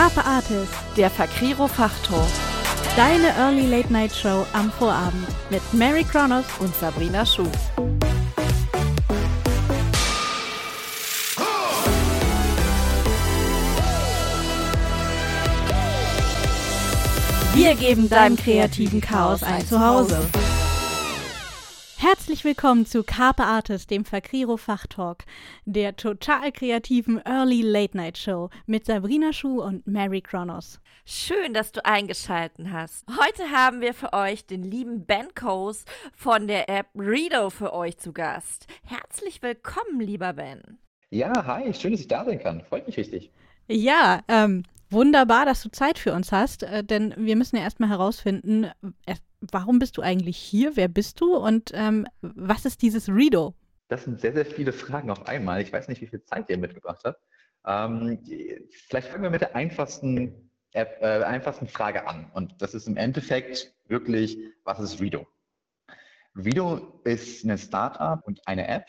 Carpe Artist, der Fakriro Fachtalk. Deine Early Late Night Show am Vorabend mit Mary Kronos und Sabrina Schuh. Wir geben deinem kreativen Chaos ein Zuhause. Herzlich willkommen zu Carpe Artist, dem Fakriro Fachtalk, der total kreativen Early Late Night Show mit Sabrina Schuh und Mary Kronos. Schön, dass du eingeschalten hast. Heute haben wir für euch den lieben Ben Coase von der App Redo für euch zu Gast. Herzlich willkommen, lieber Ben. Ja, hi, schön, dass ich da sein kann. Freut mich richtig. Ja, ähm, wunderbar, dass du Zeit für uns hast, äh, denn wir müssen ja erstmal herausfinden, äh, warum bist du eigentlich hier, wer bist du und ähm, was ist dieses Redo? Das sind sehr, sehr viele Fragen auf einmal. Ich weiß nicht, wie viel Zeit ihr mitgebracht habt. Ähm, vielleicht fangen wir mit der einfachsten, äh, einfachsten Frage an. Und das ist im Endeffekt wirklich, was ist Redo? Redo ist eine Startup und eine App.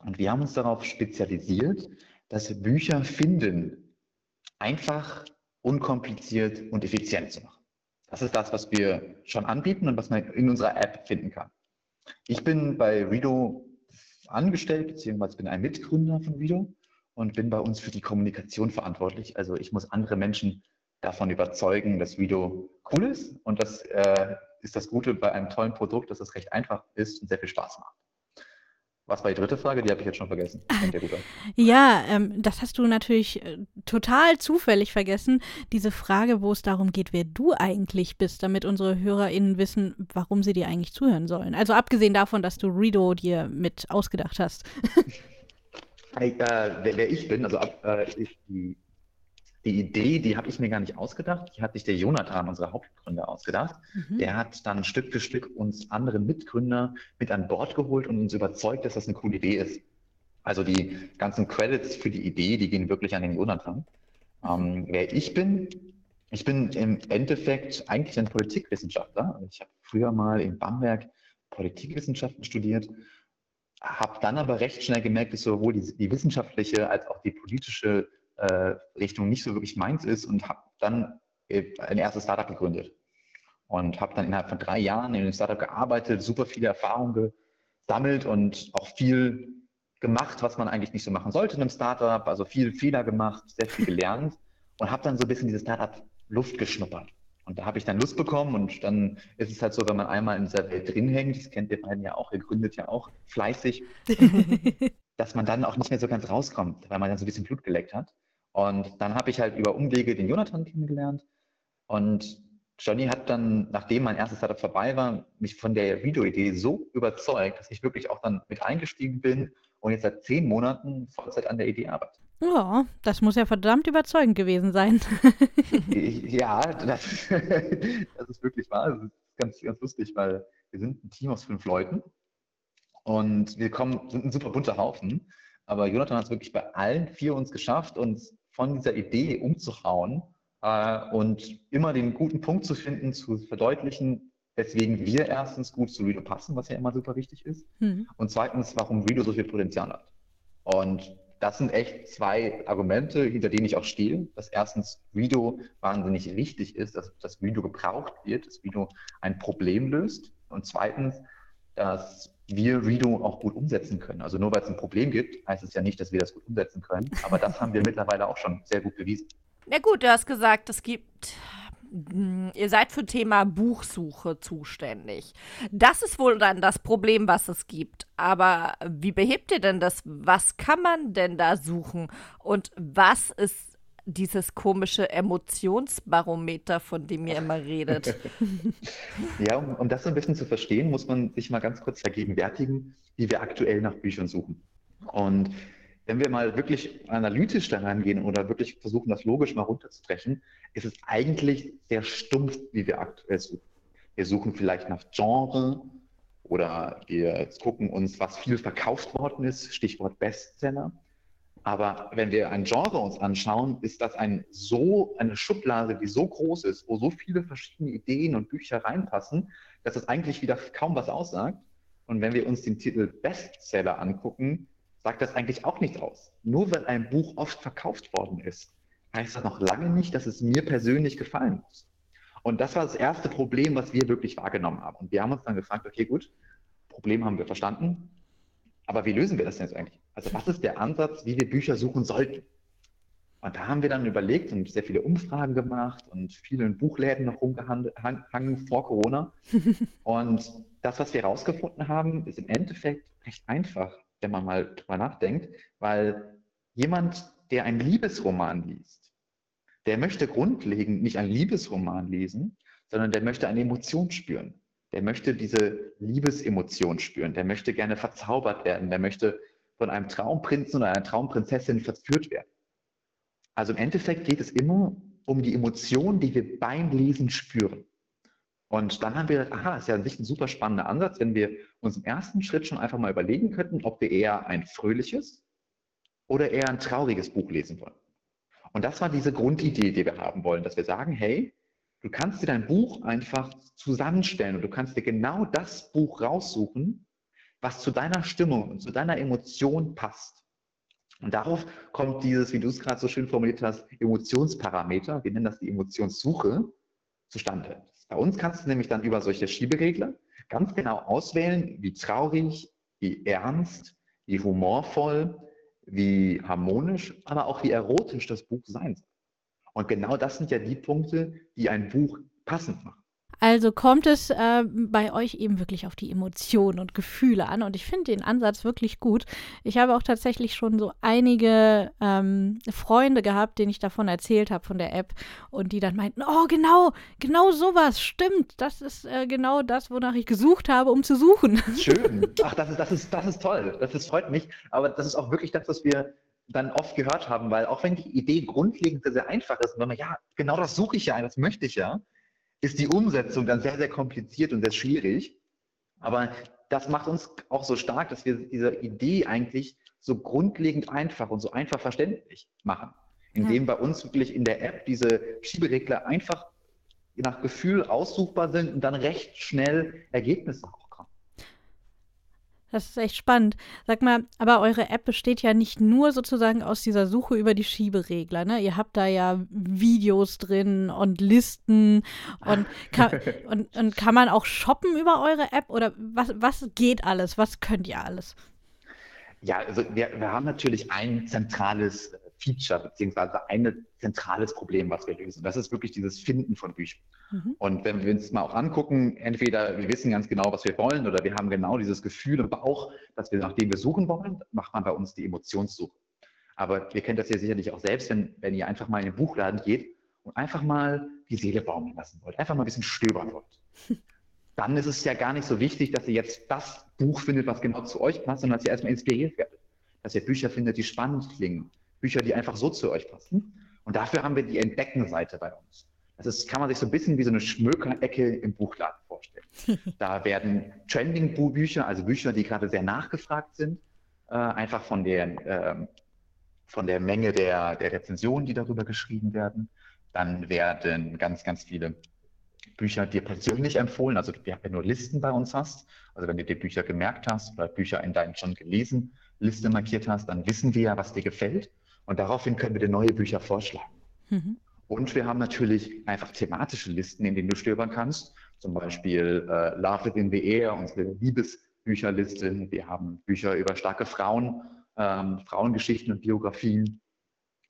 Und wir haben uns darauf spezialisiert, dass Bücher finden einfach, unkompliziert und effizient zu machen. Das ist das, was wir schon anbieten und was man in unserer App finden kann. Ich bin bei Redo angestellt, beziehungsweise bin ein Mitgründer von Redo und bin bei uns für die Kommunikation verantwortlich. Also ich muss andere Menschen davon überzeugen, dass Redo cool ist und das äh, ist das Gute bei einem tollen Produkt, dass es recht einfach ist und sehr viel Spaß macht. Was war die dritte Frage? Die habe ich jetzt schon vergessen. ja, ähm, das hast du natürlich äh, total zufällig vergessen. Diese Frage, wo es darum geht, wer du eigentlich bist, damit unsere HörerInnen wissen, warum sie dir eigentlich zuhören sollen. Also abgesehen davon, dass du Redo dir mit ausgedacht hast. hey, äh, wer, wer, ich bin, also äh, ich, die die Idee, die habe ich mir gar nicht ausgedacht, die hat sich der Jonathan, unser Hauptgründer, ausgedacht. Mhm. Der hat dann Stück für Stück uns andere Mitgründer mit an Bord geholt und uns überzeugt, dass das eine coole Idee ist. Also die ganzen Credits für die Idee, die gehen wirklich an den Jonathan. Ähm, wer ich bin, ich bin im Endeffekt eigentlich ein Politikwissenschaftler. Ich habe früher mal in Bamberg Politikwissenschaften studiert, habe dann aber recht schnell gemerkt, dass sowohl die, die wissenschaftliche als auch die politische äh, Richtung nicht so wirklich meins ist und habe dann äh, ein erstes Startup gegründet. Und habe dann innerhalb von drei Jahren in dem Startup gearbeitet, super viele Erfahrungen gesammelt und auch viel gemacht, was man eigentlich nicht so machen sollte in einem Startup. Also viel Fehler gemacht, sehr viel gelernt und habe dann so ein bisschen diese Startup Luft geschnuppert. Und da habe ich dann Lust bekommen und dann ist es halt so, wenn man einmal in dieser Welt drin hängt, das kennt ihr beiden ja auch, ihr gründet ja auch fleißig, dass man dann auch nicht mehr so ganz rauskommt, weil man dann so ein bisschen Blut geleckt hat. Und dann habe ich halt über Umwege den Jonathan kennengelernt. Und Johnny hat dann, nachdem mein erstes Startup vorbei war, mich von der Videoidee so überzeugt, dass ich wirklich auch dann mit eingestiegen bin und jetzt seit zehn Monaten Vollzeit an der Idee arbeite. Ja, das muss ja verdammt überzeugend gewesen sein. ja, das, das, ist wirklich wahr. Das ist ganz, ganz lustig, weil wir sind ein Team aus fünf Leuten und wir kommen, sind ein super bunter Haufen. Aber Jonathan hat es wirklich bei allen vier uns geschafft, uns von dieser Idee umzuhauen äh, und immer den guten Punkt zu finden, zu verdeutlichen, weswegen wir erstens gut zu Redo passen, was ja immer super wichtig ist, mhm. und zweitens, warum Redo so viel Potenzial hat. Und das sind echt zwei Argumente, hinter denen ich auch stehe, dass erstens Redo wahnsinnig wichtig ist, dass das Redo gebraucht wird, dass Redo ein Problem löst und zweitens, dass wir Redo auch gut umsetzen können. Also nur weil es ein Problem gibt, heißt es ja nicht, dass wir das gut umsetzen können. Aber das haben wir mittlerweile auch schon sehr gut bewiesen. Na gut, du hast gesagt, es gibt hm, Ihr seid für Thema Buchsuche zuständig. Das ist wohl dann das Problem, was es gibt. Aber wie behebt ihr denn das? Was kann man denn da suchen? Und was ist dieses komische Emotionsbarometer, von dem ihr immer redet. ja, um, um, das ein bisschen zu verstehen, muss man sich mal ganz kurz vergegenwärtigen, wie wir aktuell nach Büchern suchen. Und wenn wir mal wirklich analytisch daran gehen oder wirklich versuchen, das logisch mal runterzubrechen, ist es eigentlich sehr stumpf, wie wir aktuell suchen. Wir suchen vielleicht nach Genre oder wir gucken uns, was viel verkauft worden ist, Stichwort Bestseller. Aber wenn wir ein Genre uns anschauen, ist das ein so, eine Schublade, die so groß ist, wo so viele verschiedene Ideen und Bücher reinpassen, dass es eigentlich wieder kaum was aussagt. Und wenn wir uns den Titel Bestseller angucken, sagt das eigentlich auch nichts aus. Nur weil ein Buch oft verkauft worden ist, heißt das noch lange nicht, dass es mir persönlich gefallen muss. Und das war das erste Problem, was wir wirklich wahrgenommen haben. Und wir haben uns dann gefragt, okay, gut, Problem haben wir verstanden, aber wie lösen wir das denn jetzt eigentlich? Also was ist der Ansatz, wie wir Bücher suchen sollten? Und da haben wir dann überlegt und sehr viele Umfragen gemacht und viele in Buchläden noch rumgehangen vor Corona. und das, was wir herausgefunden haben, ist im Endeffekt recht einfach, wenn man mal drüber nachdenkt, weil jemand, der einen Liebesroman liest, der möchte grundlegend nicht einen Liebesroman lesen, sondern der möchte eine Emotion spüren. Der möchte diese Liebesemotion spüren. Der möchte gerne verzaubert werden. Der möchte von einem Traumprinzen oder einer Traumprinzessin verführt werden. Also im Endeffekt geht es immer um die Emotion, die wir beim Lesen spüren. Und dann haben wir gedacht, aha, ist ja an sich ein super spannender Ansatz, wenn wir uns im ersten Schritt schon einfach mal überlegen könnten, ob wir eher ein fröhliches oder eher ein trauriges Buch lesen wollen. Und das war diese Grundidee, die wir haben wollen, dass wir sagen, hey, du kannst dir dein Buch einfach zusammenstellen und du kannst dir genau das Buch raussuchen, was zu deiner Stimmung und zu deiner Emotion passt. Und darauf kommt dieses, wie du es gerade so schön formuliert hast, Emotionsparameter, wir nennen das die Emotionssuche, zustande. Bei uns kannst du nämlich dann über solche Schieberegler ganz genau auswählen, wie traurig, wie ernst, wie humorvoll, wie harmonisch, aber auch wie erotisch das Buch sein soll. Und genau das sind ja die Punkte, die ein Buch passend machen. Also kommt es äh, bei euch eben wirklich auf die Emotionen und Gefühle an. Und ich finde den Ansatz wirklich gut. Ich habe auch tatsächlich schon so einige ähm, Freunde gehabt, denen ich davon erzählt habe, von der App. Und die dann meinten, oh genau, genau sowas, stimmt. Das ist äh, genau das, wonach ich gesucht habe, um zu suchen. Schön. Ach, das ist, das ist, das ist toll. Das ist, freut mich. Aber das ist auch wirklich das, was wir dann oft gehört haben, weil auch wenn die Idee grundlegend sehr, sehr einfach ist, und wenn man, ja, genau das suche ich ja, das möchte ich ja, ist die Umsetzung dann sehr, sehr kompliziert und sehr schwierig. Aber das macht uns auch so stark, dass wir diese Idee eigentlich so grundlegend einfach und so einfach verständlich machen. Indem ja. bei uns wirklich in der App diese Schieberegler einfach nach Gefühl aussuchbar sind und dann recht schnell Ergebnisse das ist echt spannend. Sag mal, aber eure App besteht ja nicht nur sozusagen aus dieser Suche über die Schieberegler. Ne? Ihr habt da ja Videos drin und Listen und kann, und, und kann man auch shoppen über eure App oder was, was geht alles? Was könnt ihr alles? Ja, also wir, wir haben natürlich ein zentrales Feature beziehungsweise ein zentrales Problem, was wir lösen. Das ist wirklich dieses Finden von Büchern. Mhm. Und wenn wir uns mal auch angucken, entweder wir wissen ganz genau, was wir wollen, oder wir haben genau dieses Gefühl im Bauch, dass wir nach dem wir suchen wollen, macht man bei uns die Emotionssuche. Aber wir kennen das ja sicherlich auch selbst, wenn, wenn ihr einfach mal in den Buchladen geht und einfach mal die Seele baumeln lassen wollt, einfach mal ein bisschen stöbern wollt. Dann ist es ja gar nicht so wichtig, dass ihr jetzt das Buch findet, was genau zu euch passt, sondern dass ihr erstmal inspiriert werdet. Dass ihr Bücher findet, die spannend klingen, Bücher, die einfach so zu euch passen. Und dafür haben wir die Entdeckenseite bei uns. Das ist, kann man sich so ein bisschen wie so eine Schmökerecke im Buchladen vorstellen. da werden Trending-Bücher, also Bücher, die gerade sehr nachgefragt sind, äh, einfach von der, äh, von der Menge der, der Rezensionen, die darüber geschrieben werden. Dann werden ganz, ganz viele Bücher dir persönlich empfohlen, also wenn du nur Listen bei uns hast, also wenn du dir Bücher gemerkt hast oder Bücher in deinen schon gelesen Liste markiert hast, dann wissen wir ja, was dir gefällt und daraufhin können wir dir neue Bücher vorschlagen. Mhm. Und wir haben natürlich einfach thematische Listen, in denen du stöbern kannst. Zum Beispiel äh, Love Within the Air, unsere Liebesbücherliste. Wir haben Bücher über starke Frauen, ähm, Frauengeschichten und Biografien.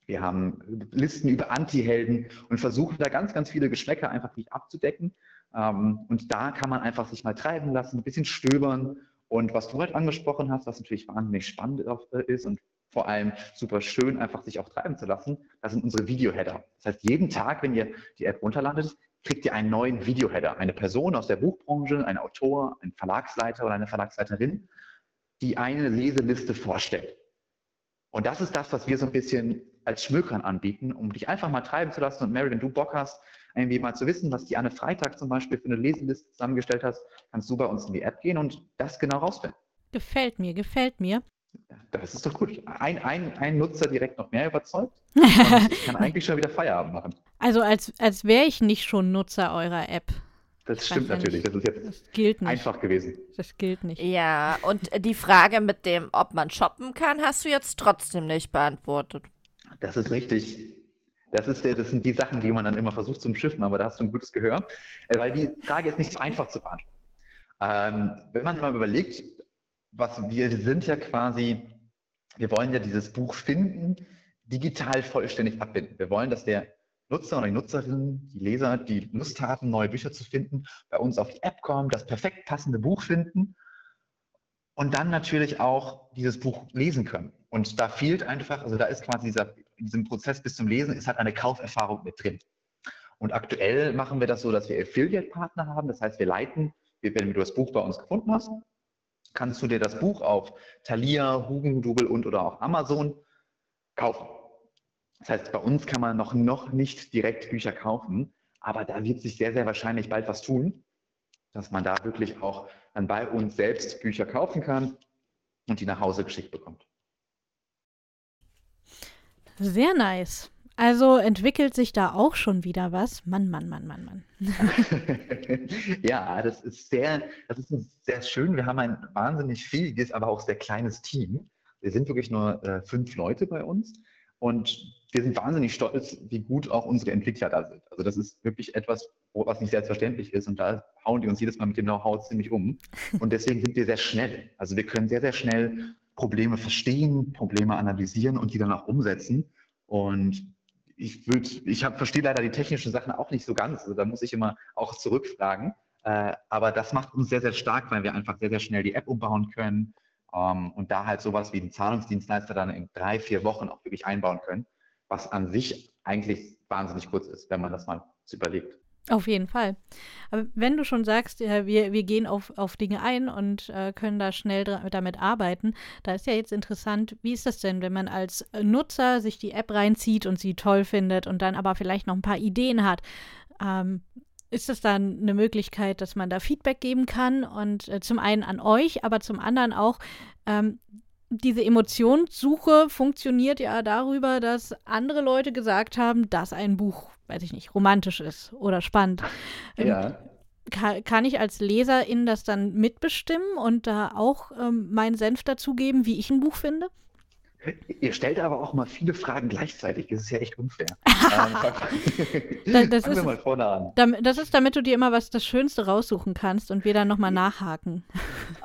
Wir haben Listen über Anti-Helden und versuchen da ganz, ganz viele Geschmäcker einfach nicht abzudecken. Ähm, und da kann man einfach sich mal treiben lassen, ein bisschen stöbern. Und was du heute angesprochen hast, was natürlich wahnsinnig spannend ist und vor allem super schön, einfach sich auch treiben zu lassen. Das sind unsere Videoheader. Das heißt, jeden Tag, wenn ihr die App runterladet, kriegt ihr einen neuen Videoheader. Eine Person aus der Buchbranche, ein Autor, ein Verlagsleiter oder eine Verlagsleiterin, die eine Leseliste vorstellt. Und das ist das, was wir so ein bisschen als Schmökern anbieten, um dich einfach mal treiben zu lassen. Und Mary, wenn du Bock hast, irgendwie mal zu wissen, was die Anne Freitag zum Beispiel für eine Leseliste zusammengestellt hast, kannst du bei uns in die App gehen und das genau rausfinden. Gefällt mir, gefällt mir. Das ist doch gut. Ein, ein, ein Nutzer direkt noch mehr überzeugt. ich kann eigentlich schon wieder Feierabend machen. Also als, als wäre ich nicht schon Nutzer eurer App. Das ich stimmt natürlich. Nicht. Das ist jetzt das gilt nicht. einfach gewesen. Das gilt nicht. Ja, und die Frage mit dem, ob man shoppen kann, hast du jetzt trotzdem nicht beantwortet. Das ist richtig. Das, ist, das sind die Sachen, die man dann immer versucht zu umschiffen, aber da hast du ein gutes Gehör, äh, weil die Frage ist nicht so einfach zu beantworten. Ähm, wenn man mal überlegt, was wir sind ja quasi, wir wollen ja dieses Buch finden, digital vollständig abbinden. Wir wollen, dass der Nutzer oder die Nutzerin, die Leser, die Lust haben, neue Bücher zu finden, bei uns auf die App kommen, das perfekt passende Buch finden und dann natürlich auch dieses Buch lesen können. Und da fehlt einfach, also da ist quasi dieser, in diesem Prozess bis zum Lesen, ist halt eine Kauferfahrung mit drin. Und aktuell machen wir das so, dass wir Affiliate-Partner haben. Das heißt, wir leiten wenn du das Buch bei uns gefunden hast, kannst du dir das Buch auf Thalia, Hugendubel und oder auch Amazon kaufen. Das heißt, bei uns kann man noch, noch nicht direkt Bücher kaufen, aber da wird sich sehr, sehr wahrscheinlich bald was tun, dass man da wirklich auch dann bei uns selbst Bücher kaufen kann und die nach Hause geschickt bekommt. Sehr nice. Also entwickelt sich da auch schon wieder was. Mann, Mann, Mann, Mann, Mann. ja, das ist sehr, das ist sehr schön. Wir haben ein wahnsinnig fähiges, aber auch sehr kleines Team. Wir sind wirklich nur äh, fünf Leute bei uns und wir sind wahnsinnig stolz, wie gut auch unsere Entwickler da sind. Also das ist wirklich etwas, was nicht selbstverständlich ist und da hauen die uns jedes Mal mit dem Know-how ziemlich um. Und deswegen sind wir sehr schnell. Also wir können sehr, sehr schnell Probleme verstehen, Probleme analysieren und die dann auch umsetzen. Und ich würde, ich hab, verstehe leider die technischen Sachen auch nicht so ganz. Also da muss ich immer auch zurückfragen. Äh, aber das macht uns sehr, sehr stark, weil wir einfach sehr, sehr schnell die App umbauen können ähm, und da halt sowas wie einen Zahlungsdienstleister dann in drei, vier Wochen auch wirklich einbauen können, was an sich eigentlich wahnsinnig kurz ist, wenn man das mal überlegt. Auf jeden Fall. Aber wenn du schon sagst, ja, wir, wir gehen auf, auf Dinge ein und äh, können da schnell damit arbeiten, da ist ja jetzt interessant, wie ist das denn, wenn man als Nutzer sich die App reinzieht und sie toll findet und dann aber vielleicht noch ein paar Ideen hat? Ähm, ist das dann eine Möglichkeit, dass man da Feedback geben kann und äh, zum einen an euch, aber zum anderen auch, ähm, diese Emotionssuche funktioniert ja darüber, dass andere Leute gesagt haben, dass ein Buch weiß ich nicht, romantisch ist oder spannend. Ähm, ja. Kann, kann, ich als Leserin das dann mitbestimmen und da auch ähm, meinen Senf dazugeben, wie ich ein Buch finde? Ihr stellt aber auch mal viele Fragen gleichzeitig. Das ist ja echt unfair. ähm, das, ist, wir mal vorne an. das ist, damit du dir immer was das Schönste raussuchen kannst und wir dann nochmal nachhaken.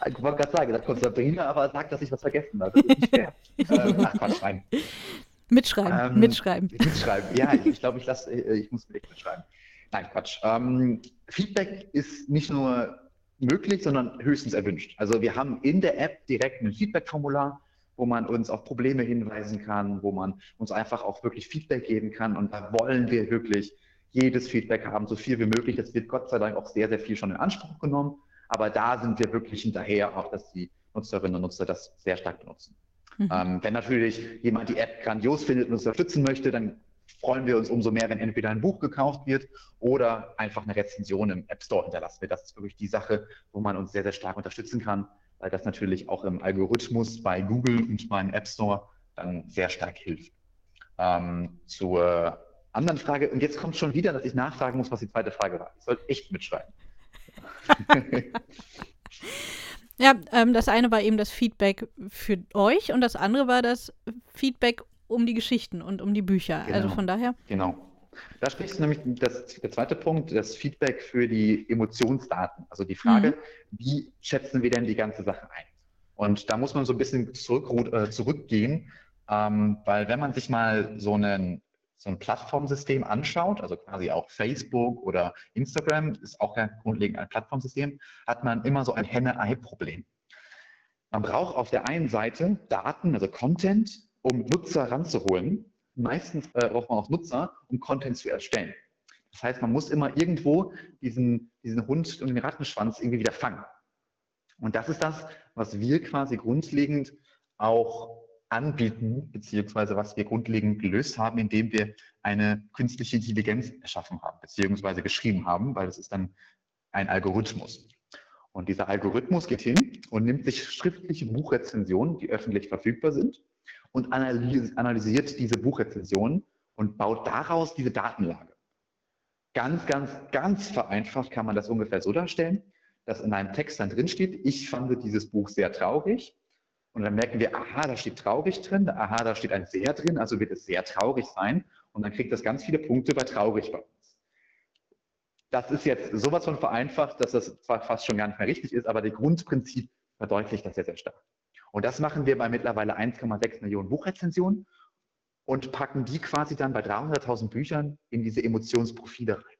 Ich wollte gerade sagen, da kommt Sabrina, aber sagt, dass ich was vergessen habe. Das ist nicht fair. ähm, ach, Quatsch. Mitschreiben, ähm, mitschreiben. Mitschreiben, ja, ich, ich glaube, ich, lass, äh, ich muss echt mitschreiben. Nein, Quatsch. Ähm, Feedback ist nicht nur möglich, sondern höchstens erwünscht. Also wir haben in der App direkt ein Feedback-Formular, wo man uns auf Probleme hinweisen kann, wo man uns einfach auch wirklich Feedback geben kann. Und da wollen wir wirklich jedes Feedback haben, so viel wie möglich. Das wird Gott sei Dank auch sehr, sehr viel schon in Anspruch genommen. Aber da sind wir wirklich hinterher, auch dass die Nutzerinnen und Nutzer das sehr stark benutzen. Mhm. Ähm, wenn natürlich jemand die App grandios findet und uns unterstützen möchte, dann freuen wir uns umso mehr, wenn entweder ein Buch gekauft wird oder einfach eine Rezension im App Store hinterlassen wird. Das ist wirklich die Sache, wo man uns sehr, sehr stark unterstützen kann, weil das natürlich auch im Algorithmus bei Google und beim App Store dann sehr stark hilft. Ähm, zur anderen Frage, und jetzt kommt schon wieder, dass ich nachfragen muss, was die zweite Frage war. Ich sollte echt mitschreiben. Ja, ähm, das eine war eben das Feedback für euch und das andere war das Feedback um die Geschichten und um die Bücher. Also genau. Also von daher. Genau. Da sprichst du nämlich das, der zweite Punkt, das Feedback für die Emotionsdaten. Also die Frage, mhm. wie schätzen wir denn die ganze Sache ein? Und da muss man so ein bisschen zurück, äh, zurückgehen, ähm, weil wenn man sich mal so einen so ein Plattformsystem anschaut, also quasi auch Facebook oder Instagram ist auch ja grundlegend ein Plattformsystem, hat man immer so ein Henne-Ei-Problem. Man braucht auf der einen Seite Daten, also Content, um Nutzer ranzuholen. Meistens äh, braucht man auch Nutzer, um Content zu erstellen. Das heißt, man muss immer irgendwo diesen, diesen Hund und den Rattenschwanz irgendwie wieder fangen. Und das ist das, was wir quasi grundlegend auch anbieten, beziehungsweise was wir grundlegend gelöst haben, indem wir eine künstliche Intelligenz erschaffen haben, beziehungsweise geschrieben haben, weil das ist dann ein Algorithmus. Und dieser Algorithmus geht hin und nimmt sich schriftliche Buchrezensionen, die öffentlich verfügbar sind, und analysiert diese Buchrezensionen und baut daraus diese Datenlage. Ganz, ganz, ganz vereinfacht kann man das ungefähr so darstellen, dass in einem Text dann drin steht, ich fand dieses Buch sehr traurig und dann merken wir, aha, da steht traurig drin, aha, da steht ein sehr drin, also wird es sehr traurig sein. und dann kriegt das ganz viele Punkte bei traurig bei uns. Das ist jetzt sowas von vereinfacht, dass das zwar fast schon gar nicht mehr richtig ist, aber das Grundprinzip verdeutlicht das sehr, sehr stark. Und das machen wir bei mittlerweile 1,6 Millionen Buchrezensionen und packen die quasi dann bei 300.000 Büchern in diese Emotionsprofile rein.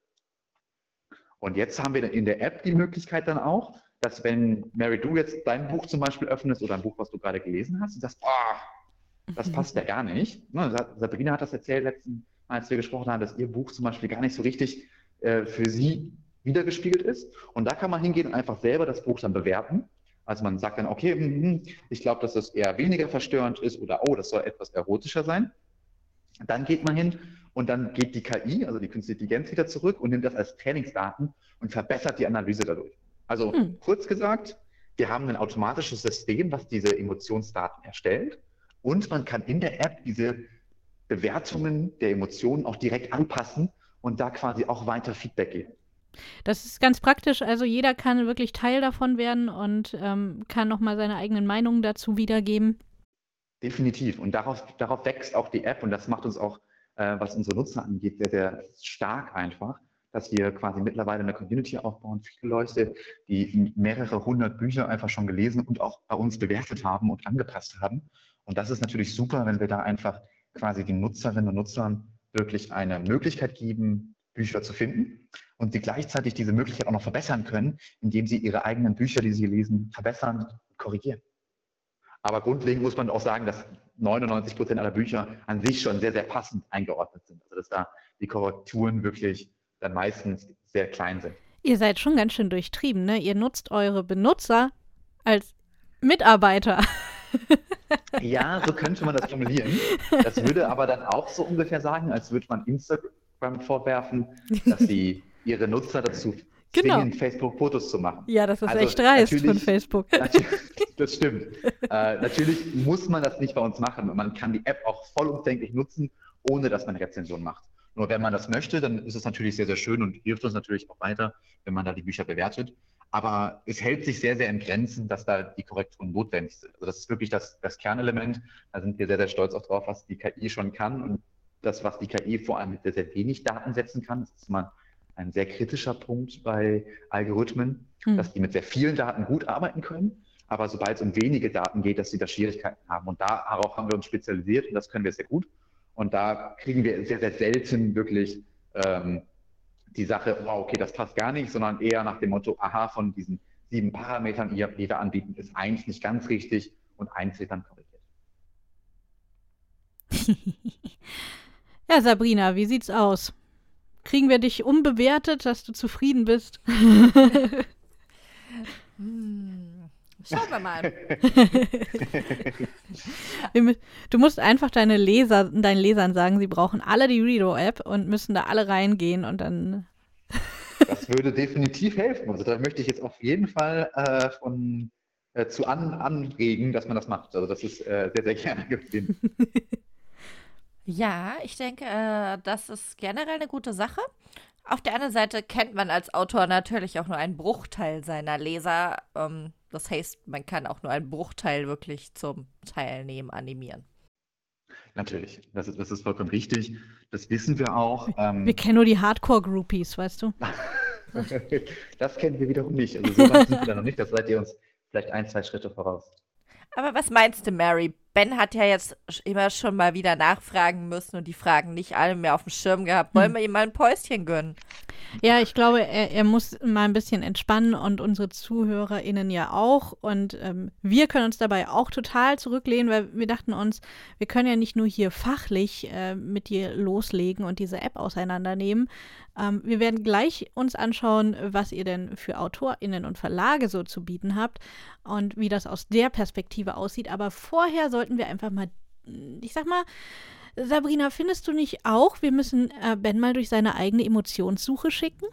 Und jetzt haben wir in der App die Möglichkeit dann auch, dass wenn Mary, du jetzt dein Buch zum Beispiel öffnest oder ein Buch, was du gerade gelesen hast, und sagst, oh, das passt ja gar nicht. Ne, Sabrina hat das erzählt letzten Mal, als wir gesprochen haben, dass ihr Buch zum Beispiel gar nicht so richtig äh, für sie wiedergespiegelt ist. Und da kann man hingehen und einfach selber das Buch dann bewerten. Also man sagt dann, okay, hm, hm, ich glaube, dass das eher weniger verstörend ist oder oh, das soll etwas erotischer sein. Dann geht man hin und dann geht die KI, also die künstliche Intelligenz, wieder zurück und nimmt das als Trainingsdaten und verbessert die Analyse dadurch. Also hm. kurz gesagt, wir haben ein automatisches System, was diese Emotionsdaten erstellt und man kann in der App diese Bewertungen der Emotionen auch direkt anpassen und da quasi auch weiter Feedback geben. Das ist ganz praktisch. Also jeder kann wirklich Teil davon werden und ähm, kann nochmal seine eigenen Meinungen dazu wiedergeben. Definitiv. Und darauf, darauf wächst auch die App und das macht uns auch, äh, was unsere Nutzer angeht, sehr, sehr stark einfach, dass wir quasi mittlerweile eine Community aufbauen. Viele Leute, die mehrere hundert Bücher einfach schon gelesen und auch bei uns bewertet haben und angepasst haben. Und das ist natürlich super, wenn wir da einfach quasi den Nutzerinnen und Nutzern wirklich eine Möglichkeit geben, Bücher zu finden und sie gleichzeitig diese Möglichkeit auch noch verbessern können, indem sie ihre eigenen Bücher, die sie lesen, verbessern und korrigieren. Aber grundlegend muss man auch sagen, dass 99 Prozent aller Bücher an sich schon sehr, sehr passend eingeordnet sind. Also dass da die Korrekturen wirklich dann meistens sehr klein sind. Ihr seid schon ganz schön durchtrieben, ne? Ihr nutzt eure Benutzer als Mitarbeiter. Ja, so könnte man das formulieren. Das würde aber dann auch so ungefähr sagen, als würde man Instagram vorwerfen, dass sie ihre Nutzer dazu genau. zwingen, Facebook-Fotos zu machen. Ja, das ist also echt dreist von Facebook. Das stimmt. äh, natürlich muss man das nicht bei uns machen. Man kann die App auch vollumfänglich nutzen, ohne dass man Rezension macht. Nur wenn man das möchte, dann ist es natürlich sehr, sehr schön und hilft uns natürlich auch weiter, wenn man da die Bücher bewertet. Aber es hält sich sehr, sehr in Grenzen, dass da die Korrekturen notwendig sind. Also das ist wirklich das, das Kernelement. Da sind wir sehr, sehr stolz auch drauf, was die KI schon kann und das, was die KI vor allem mit sehr, sehr wenig Daten setzen kann. Das ist mal ein sehr kritischer Punkt bei Algorithmen, hm. dass die mit sehr vielen Daten gut arbeiten können. Aber sobald es um wenige Daten geht, dass sie da Schwierigkeiten haben. Und darauf haben wir uns spezialisiert und das können wir sehr gut. Und da kriegen wir sehr, sehr selten wirklich ähm, die Sache, wow, okay, das passt gar nicht, sondern eher nach dem Motto, aha, von diesen sieben Parametern, die wir anbieten, ist eins nicht ganz richtig und eins wird dann korrigiert. ja, Sabrina, wie sieht's aus? Kriegen wir dich unbewertet, dass du zufrieden bist? hm. Schauen wir mal. du musst einfach deine Leser, deinen Lesern sagen, sie brauchen alle die Redo-App und müssen da alle reingehen und dann. das würde definitiv helfen. Also da möchte ich jetzt auf jeden Fall äh, von äh, zu an, anregen, dass man das macht. Also das ist äh, sehr, sehr gerne gesehen. Ja, ich denke, äh, das ist generell eine gute Sache. Auf der anderen Seite kennt man als Autor natürlich auch nur einen Bruchteil seiner Leser. Ähm, das heißt, man kann auch nur einen Bruchteil wirklich zum Teilnehmen animieren. Natürlich, das ist, das ist vollkommen richtig. Das wissen wir auch. Ähm, wir kennen nur die Hardcore-Groupies, weißt du? das kennen wir wiederum nicht. Also so weit sind wir da noch nicht. Das seid ihr uns vielleicht ein, zwei Schritte voraus. Aber was meinst du, Mary? Ben hat ja jetzt immer schon mal wieder nachfragen müssen und die Fragen nicht alle mehr auf dem Schirm gehabt. Wollen hm. wir ihm mal ein Päuschen gönnen? Ja, ich glaube, er, er, muss mal ein bisschen entspannen und unsere ZuhörerInnen ja auch. Und ähm, wir können uns dabei auch total zurücklehnen, weil wir dachten uns, wir können ja nicht nur hier fachlich äh, mit dir loslegen und diese App auseinandernehmen. Ähm, wir werden gleich uns anschauen, was ihr denn für AutorInnen und Verlage so zu bieten habt und wie das aus der Perspektive aussieht. Aber vorher sollten wir einfach mal, ich sag mal, Sabrina, findest du nicht auch, wir müssen äh, Ben mal durch seine eigene Emotionssuche schicken?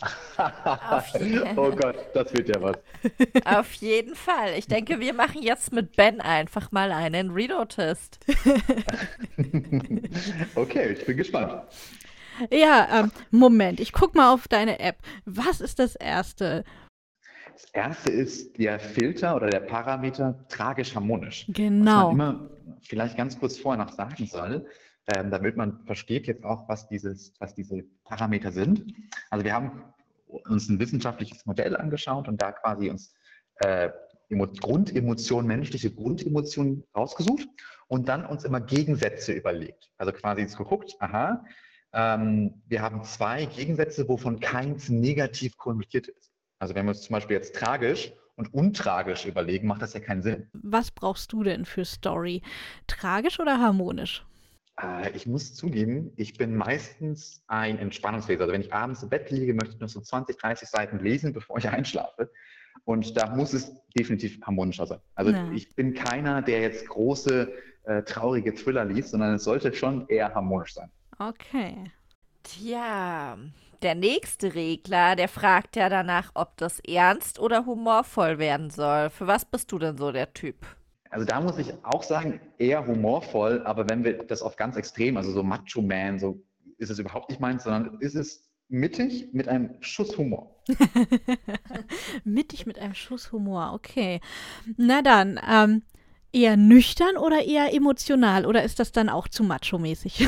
oh Gott, das wird ja was. Auf jeden Fall. Ich denke, wir machen jetzt mit Ben einfach mal einen Redo-Test. okay, ich bin gespannt. Ja, ähm, Moment, ich guck mal auf deine App. Was ist das Erste? Das erste ist der Filter oder der Parameter tragisch harmonisch. Genau. Was man immer vielleicht ganz kurz vorher noch sagen soll, ähm, damit man versteht jetzt auch, was, dieses, was diese Parameter sind. Also wir haben uns ein wissenschaftliches Modell angeschaut und da quasi uns äh, Grundemotionen, menschliche Grundemotionen rausgesucht und dann uns immer Gegensätze überlegt. Also quasi jetzt geguckt, aha, ähm, wir haben zwei Gegensätze, wovon keins negativ konnotiert ist. Also wenn wir uns zum Beispiel jetzt tragisch und untragisch überlegen, macht das ja keinen Sinn. Was brauchst du denn für Story? Tragisch oder harmonisch? Äh, ich muss zugeben, ich bin meistens ein Entspannungsleser. Also wenn ich abends im Bett liege, möchte ich nur so 20, 30 Seiten lesen, bevor ich einschlafe. Und da muss es definitiv harmonischer sein. Also ja. ich bin keiner, der jetzt große, äh, traurige Thriller liest, sondern es sollte schon eher harmonisch sein. Okay. Tja, der nächste Regler, der fragt ja danach, ob das ernst oder humorvoll werden soll. Für was bist du denn so der Typ? Also da muss ich auch sagen, eher humorvoll, aber wenn wir das auf ganz extrem, also so Macho Man, so ist es überhaupt nicht meins, sondern ist es mittig mit einem Schuss Humor. mittig mit einem Schuss Humor, okay. Na dann, ähm, eher nüchtern oder eher emotional oder ist das dann auch zu macho-mäßig?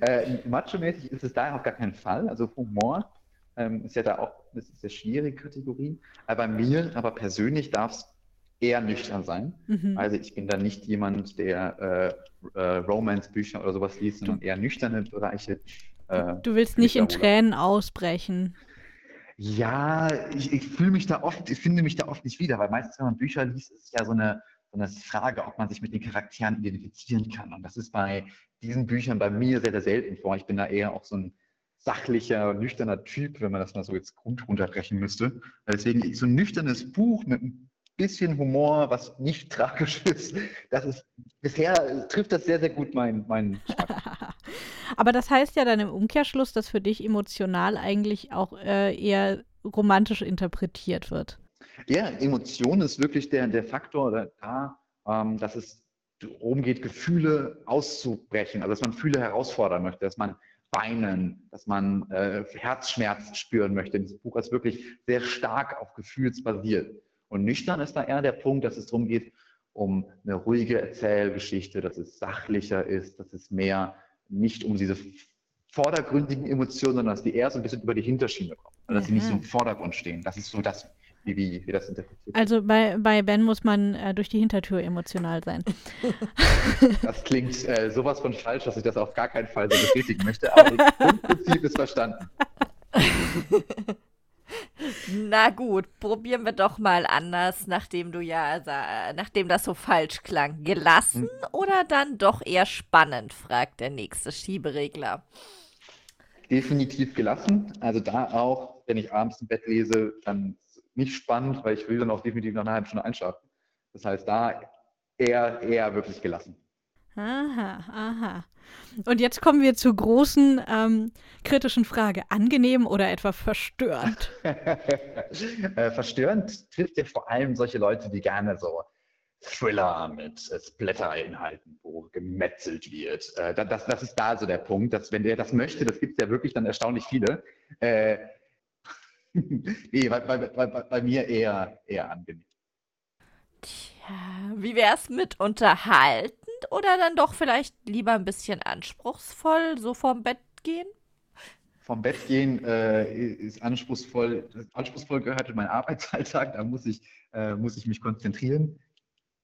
äh, macho-mäßig ist es da auf gar keinen Fall. Also Humor ähm, ist ja da auch das ist eine schwierige Kategorie. Aber bei mir, aber persönlich darf es eher nüchtern sein. Mhm. Also ich bin da nicht jemand, der äh, äh, Romance-Bücher oder sowas liest, sondern eher nüchterne Bereiche. Äh, du willst nicht in Tränen ausbrechen. Ja, ich, ich fühle mich da oft, ich finde mich da oft nicht wieder, weil meistens, wenn man Bücher liest, ist es ja so eine, so eine Frage, ob man sich mit den Charakteren identifizieren kann. Und das ist bei diesen Büchern bei mir sehr, sehr selten vor. Ich bin da eher auch so ein sachlicher, nüchterner Typ, wenn man das mal so jetzt runterbrechen müsste. Deswegen so ein nüchternes Buch mit einem bisschen Humor, was nicht tragisch ist, das ist, bisher trifft das sehr, sehr gut meinen mein Aber das heißt ja dann im Umkehrschluss, dass für dich emotional eigentlich auch äh, eher romantisch interpretiert wird. Ja, Emotion ist wirklich der, der Faktor da, ähm, dass es darum geht, Gefühle auszubrechen, also dass man Gefühle herausfordern möchte, dass man weinen, dass man äh, Herzschmerz spüren möchte. Dieses Buch ist wirklich sehr stark auf Gefühlsbasiert. Und nüchtern ist da eher der Punkt, dass es darum geht, um eine ruhige Erzählgeschichte, dass es sachlicher ist, dass es mehr nicht um diese vordergründigen Emotionen, sondern dass die eher so ein bisschen über die Hinterschiene kommen. Also dass sie nicht so im Vordergrund stehen. Das ist so das, wie, wie, wie das interpretiert Also bei, bei Ben muss man äh, durch die Hintertür emotional sein. Das klingt äh, sowas von falsch, dass ich das auf gar keinen Fall so bestätigen möchte, aber das Grundprinzip ist verstanden. Na gut, probieren wir doch mal anders, nachdem du ja, nachdem das so falsch klang. Gelassen hm. oder dann doch eher spannend, fragt der nächste Schieberegler. Definitiv gelassen. Also da auch, wenn ich abends im Bett lese, dann nicht spannend, weil ich will dann auch definitiv nach einer halben Stunde einschlafen. Das heißt, da eher, eher wirklich gelassen. Aha, aha. Und jetzt kommen wir zur großen ähm, kritischen Frage. Angenehm oder etwa verstörend? äh, verstörend trifft ja vor allem solche Leute, die gerne so Thriller mit äh, Splatter-Inhalten, wo gemetzelt wird. Äh, das, das ist da so der Punkt, dass wenn der das möchte, das gibt es ja wirklich dann erstaunlich viele. Äh, nee, bei, bei, bei, bei, mir eher, eher angenehm. Tja, wie wäre es mit unterhalten? Oder dann doch vielleicht lieber ein bisschen anspruchsvoll, so vorm Bett gehen? Vom Bett gehen äh, ist anspruchsvoll. Anspruchsvoll gehört in meinen Arbeitsalltag. Da muss ich, äh, muss ich mich konzentrieren.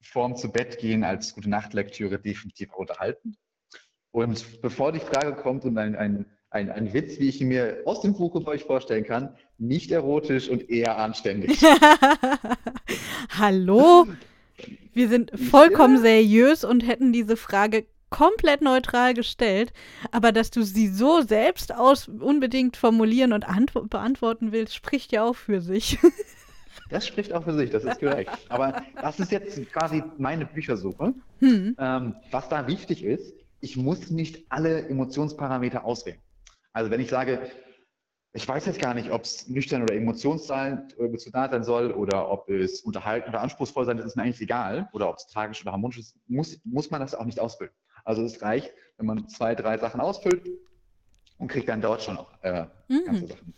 Vorm zu Bett gehen als gute Nachtlektüre definitiv unterhalten. Und bevor die Frage kommt und ein, ein, ein, ein Witz, wie ich ihn mir aus dem Buch euch vorstellen kann, nicht erotisch und eher anständig. Hallo? Wir sind vollkommen seriös und hätten diese Frage komplett neutral gestellt, aber dass du sie so selbst aus unbedingt formulieren und beantworten willst, spricht ja auch für sich. Das spricht auch für sich, das ist korrekt. Aber das ist jetzt quasi meine Büchersuche. Hm. Ähm, was da wichtig ist, ich muss nicht alle Emotionsparameter auswählen. Also wenn ich sage, ich weiß jetzt gar nicht, ob es nüchtern oder emotional sein soll oder ob es unterhalten oder anspruchsvoll sein, das ist mir eigentlich egal. Oder ob es tragisch oder harmonisch ist, muss, muss man das auch nicht ausfüllen. Also es reicht, wenn man zwei, drei Sachen ausfüllt und kriegt dann dort schon auch äh, mhm. ganze Sachen.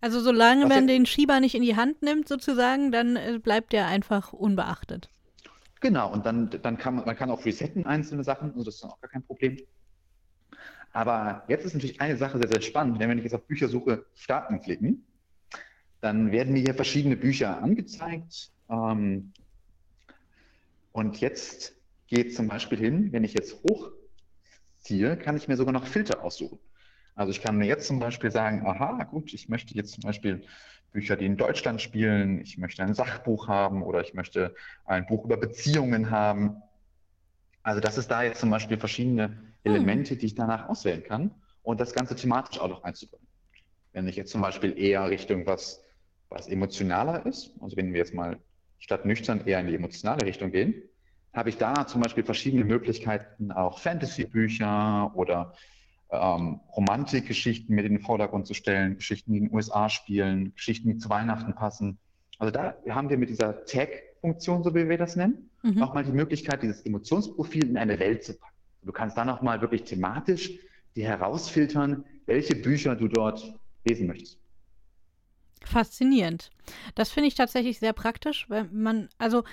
Also solange Was man den Schieber nicht in die Hand nimmt sozusagen, dann äh, bleibt der einfach unbeachtet. Genau, und dann, dann kann man, man kann auch resetten einzelne Sachen, also das ist dann auch gar kein Problem. Aber jetzt ist natürlich eine Sache sehr, sehr spannend. Wenn wir jetzt auf Büchersuche starten klicken, dann werden mir hier verschiedene Bücher angezeigt. Ähm, und jetzt geht zum Beispiel hin, wenn ich jetzt hochziehe, kann ich mir sogar noch Filter aussuchen. Also ich kann mir jetzt zum Beispiel sagen, aha, gut, ich möchte jetzt zum Beispiel Bücher, die in Deutschland spielen, ich möchte ein Sachbuch haben oder ich möchte ein Buch über Beziehungen haben. Also das ist da jetzt zum Beispiel verschiedene. Elemente, die ich danach auswählen kann und das Ganze thematisch auch noch einzubringen. Wenn ich jetzt zum Beispiel eher Richtung was, was emotionaler ist, also wenn wir jetzt mal statt nüchtern eher in die emotionale Richtung gehen, habe ich da zum Beispiel verschiedene Möglichkeiten, auch Fantasy-Bücher oder ähm, Romantikgeschichten mit in den Vordergrund zu stellen, Geschichten, die in den USA spielen, Geschichten, die zu Weihnachten passen. Also da haben wir mit dieser Tag-Funktion, so wie wir das nennen, mhm. nochmal die Möglichkeit, dieses Emotionsprofil in eine Welt zu packen. Du kannst dann nochmal wirklich thematisch dir herausfiltern, welche Bücher du dort lesen möchtest. Faszinierend. Das finde ich tatsächlich sehr praktisch, wenn man, also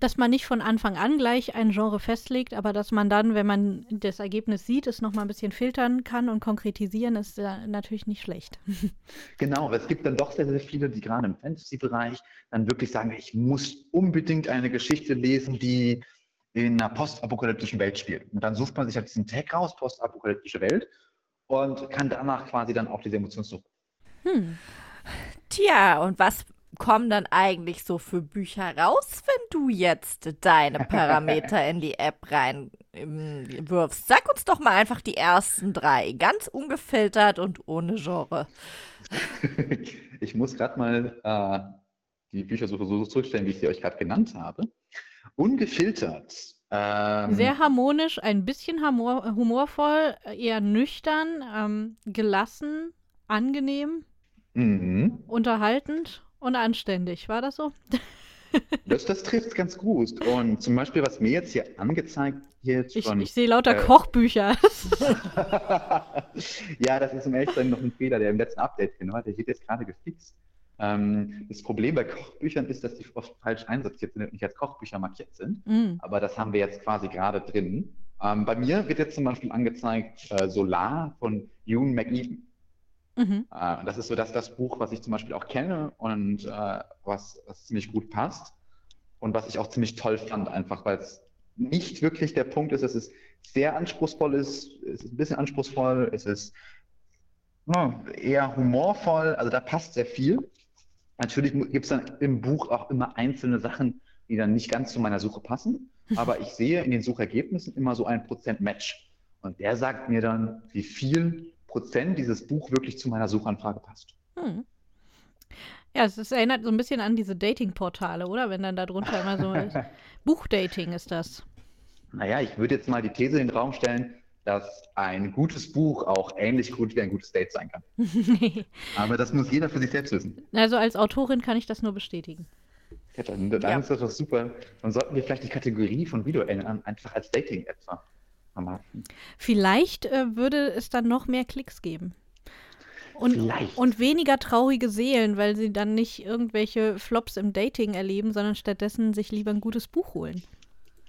dass man nicht von Anfang an gleich ein Genre festlegt, aber dass man dann, wenn man das Ergebnis sieht, es nochmal ein bisschen filtern kann und konkretisieren, ist natürlich nicht schlecht. Genau, aber es gibt dann doch sehr, sehr viele, die gerade im Fantasy-Bereich dann wirklich sagen, ich muss unbedingt eine Geschichte lesen, die in einer postapokalyptischen Welt spielt. Und dann sucht man sich halt diesen Tag raus, postapokalyptische Welt, und kann danach quasi dann auch diese Emotionen suchen. Hm. Tja, und was kommen dann eigentlich so für Bücher raus, wenn du jetzt deine Parameter in die App reinwirfst? Sag uns doch mal einfach die ersten drei, ganz ungefiltert und ohne Genre. Ich muss gerade mal äh, die Büchersuche so zurückstellen, wie ich sie euch gerade genannt habe. Ungefiltert. Ähm, Sehr harmonisch, ein bisschen humor humorvoll, eher nüchtern, ähm, gelassen, angenehm, mhm. unterhaltend und anständig. War das so? Das, das trifft ganz gut. Und zum Beispiel, was mir jetzt hier angezeigt wird. Ich, ich sehe lauter äh, Kochbücher. ja, das ist im Echtsein noch ein Fehler, der im letzten Update drin war. Der wird jetzt gerade gefixt. Ähm, das Problem bei Kochbüchern ist, dass die oft falsch einsortiert sind und nicht als Kochbücher markiert sind. Mm. Aber das haben wir jetzt quasi gerade drin. Ähm, bei mir wird jetzt zum Beispiel angezeigt äh, Solar von Ewan McEwen. Mhm. Äh, das ist so das, das Buch, was ich zum Beispiel auch kenne und äh, was, was ziemlich gut passt und was ich auch ziemlich toll fand, einfach weil es nicht wirklich der Punkt ist, dass es sehr anspruchsvoll ist, es ist ein bisschen anspruchsvoll, es ist no, eher humorvoll, also da passt sehr viel. Natürlich gibt es dann im Buch auch immer einzelne Sachen, die dann nicht ganz zu meiner Suche passen, aber ich sehe in den Suchergebnissen immer so ein Prozent Match. Und der sagt mir dann, wie viel Prozent dieses Buch wirklich zu meiner Suchanfrage passt. Hm. Ja, es ist, erinnert so ein bisschen an diese Dating-Portale, oder? Wenn dann da drunter immer so ist. Buchdating ist das. Naja, ich würde jetzt mal die These in den Raum stellen, dass ein gutes Buch auch ähnlich gut wie ein gutes Date sein kann. Aber das muss jeder für sich selbst wissen. Also als Autorin kann ich das nur bestätigen. Ja, dann, dann ja. ist das doch super. Dann sollten wir vielleicht die Kategorie von Video ändern, einfach als Dating-App vermarkten. Vielleicht äh, würde es dann noch mehr Klicks geben. Und, und, weniger traurige Seelen, weil sie dann nicht irgendwelche Flops im Dating erleben, sondern stattdessen sich lieber ein gutes Buch holen.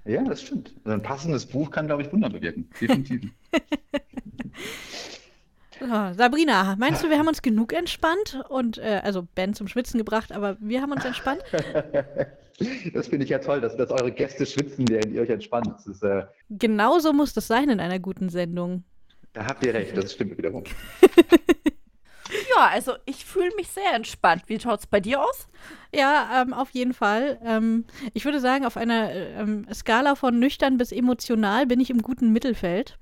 Ja, das stimmt. Also ein passendes Buch kann, glaube ich, Wunder bewirken. Definitiv. so, Sabrina, meinst du, wir haben uns genug entspannt und äh, also Ben zum Schwitzen gebracht, aber wir haben uns entspannt? Das finde ich ja toll, dass, dass eure Gäste schwitzen, während ihr euch entspannt. Das ist, äh, Genauso muss das sein in einer guten Sendung. Da habt ihr recht, das stimmt wiederum. ja, also ich fühle mich sehr entspannt. Wie schaut es bei dir aus? Ja, ähm, auf jeden Fall. Ähm, ich würde sagen, auf einer ähm, Skala von nüchtern bis emotional bin ich im guten Mittelfeld.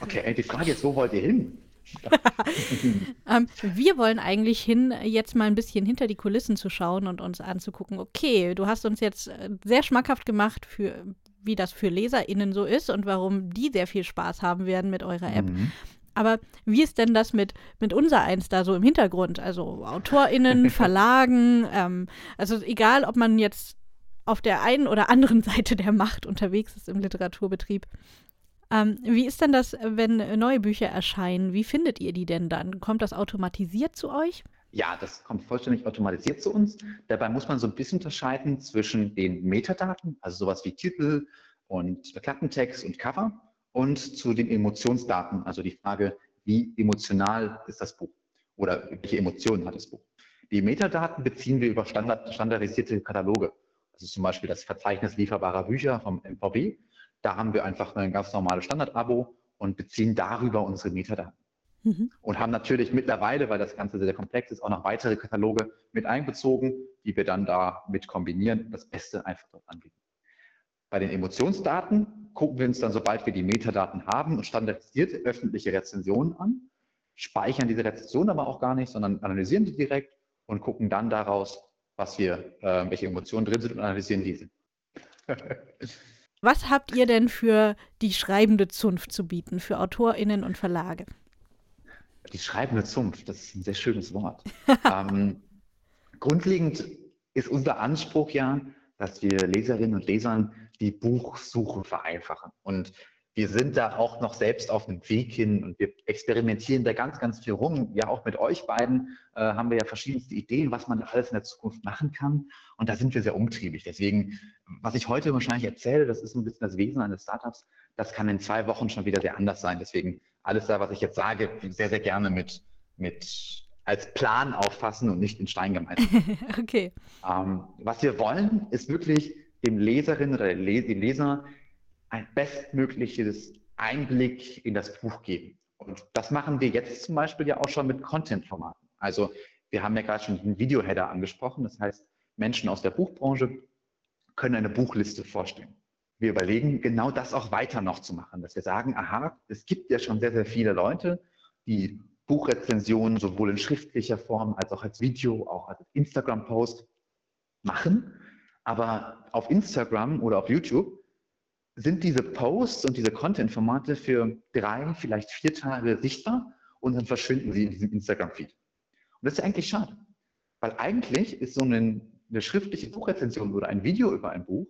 Okay, die Frage ist, wo wollt ihr hin? ähm, wir wollen eigentlich hin, jetzt mal ein bisschen hinter die Kulissen zu schauen und uns anzugucken, okay, du hast uns jetzt äh, sehr schmackhaft gemacht, für, wie das für LeserInnen so ist und warum die sehr viel Spaß haben werden mit eurer App. Mhm. Aber wie ist denn das mit, mit unser eins da so im Hintergrund? Also AutorInnen, Verlagen, ähm, also egal, ob man jetzt auf der einen oder anderen Seite der Macht unterwegs ist im Literaturbetrieb. Ähm, wie ist denn das, wenn neue Bücher erscheinen? Wie findet ihr die denn dann? Kommt das automatisiert zu euch? Ja, das kommt vollständig automatisiert zu uns. Dabei muss man so ein bisschen unterscheiden zwischen den Metadaten, also sowas wie Titel und Klappentext und Cover, und zu den Emotionsdaten, also die Frage, wie emotional ist das Buch oder welche Emotionen hat das Buch. Die Metadaten beziehen wir über Standard, standardisierte Kataloge. Also zum Beispiel das Verzeichnis lieferbarer Bücher vom MVB. Da haben wir einfach ein ganz normales Standard-Abo und beziehen darüber unsere Metadaten. Mhm. Und haben natürlich mittlerweile, weil das Ganze sehr komplex ist, auch noch weitere Kataloge mit einbezogen, die wir dann da mit kombinieren, das Beste einfach dort anbieten. Bei den Emotionsdaten gucken wir uns dann, sobald wir die Metadaten haben und standardisierte öffentliche Rezensionen an, speichern diese Rezensionen aber auch gar nicht, sondern analysieren die direkt und gucken dann daraus, was wir, äh, welche Emotionen drin sind und analysieren diese. Was habt ihr denn für die schreibende Zunft zu bieten, für AutorInnen und Verlage? Die schreibende Zunft, das ist ein sehr schönes Wort. ähm, grundlegend ist unser Anspruch ja, dass wir Leserinnen und Lesern die Buchsuche vereinfachen. Und wir sind da auch noch selbst auf einem Weg hin und wir experimentieren da ganz, ganz viel rum. Ja, auch mit euch beiden äh, haben wir ja verschiedenste Ideen, was man alles in der Zukunft machen kann. Und da sind wir sehr umtriebig. Deswegen, was ich heute wahrscheinlich erzähle, das ist ein bisschen das Wesen eines Startups, das kann in zwei Wochen schon wieder sehr anders sein. Deswegen alles da, was ich jetzt sage, sehr, sehr gerne mit, mit als Plan auffassen und nicht in Stein gemeißelt. okay. Ähm, was wir wollen, ist wirklich dem Leserin oder dem Leser ein bestmögliches Einblick in das Buch geben. Und das machen wir jetzt zum Beispiel ja auch schon mit Content-Formaten. Also wir haben ja gerade schon den Videoheader angesprochen. Das heißt, Menschen aus der Buchbranche können eine Buchliste vorstellen. Wir überlegen, genau das auch weiter noch zu machen, dass wir sagen, aha, es gibt ja schon sehr, sehr viele Leute, die Buchrezensionen sowohl in schriftlicher Form als auch als Video, auch als Instagram-Post machen. Aber auf Instagram oder auf YouTube sind diese Posts und diese Content-Formate für drei, vielleicht vier Tage sichtbar und dann verschwinden sie in diesem Instagram-Feed. Und das ist eigentlich schade, weil eigentlich ist so eine, eine schriftliche Buchrezension oder ein Video über ein Buch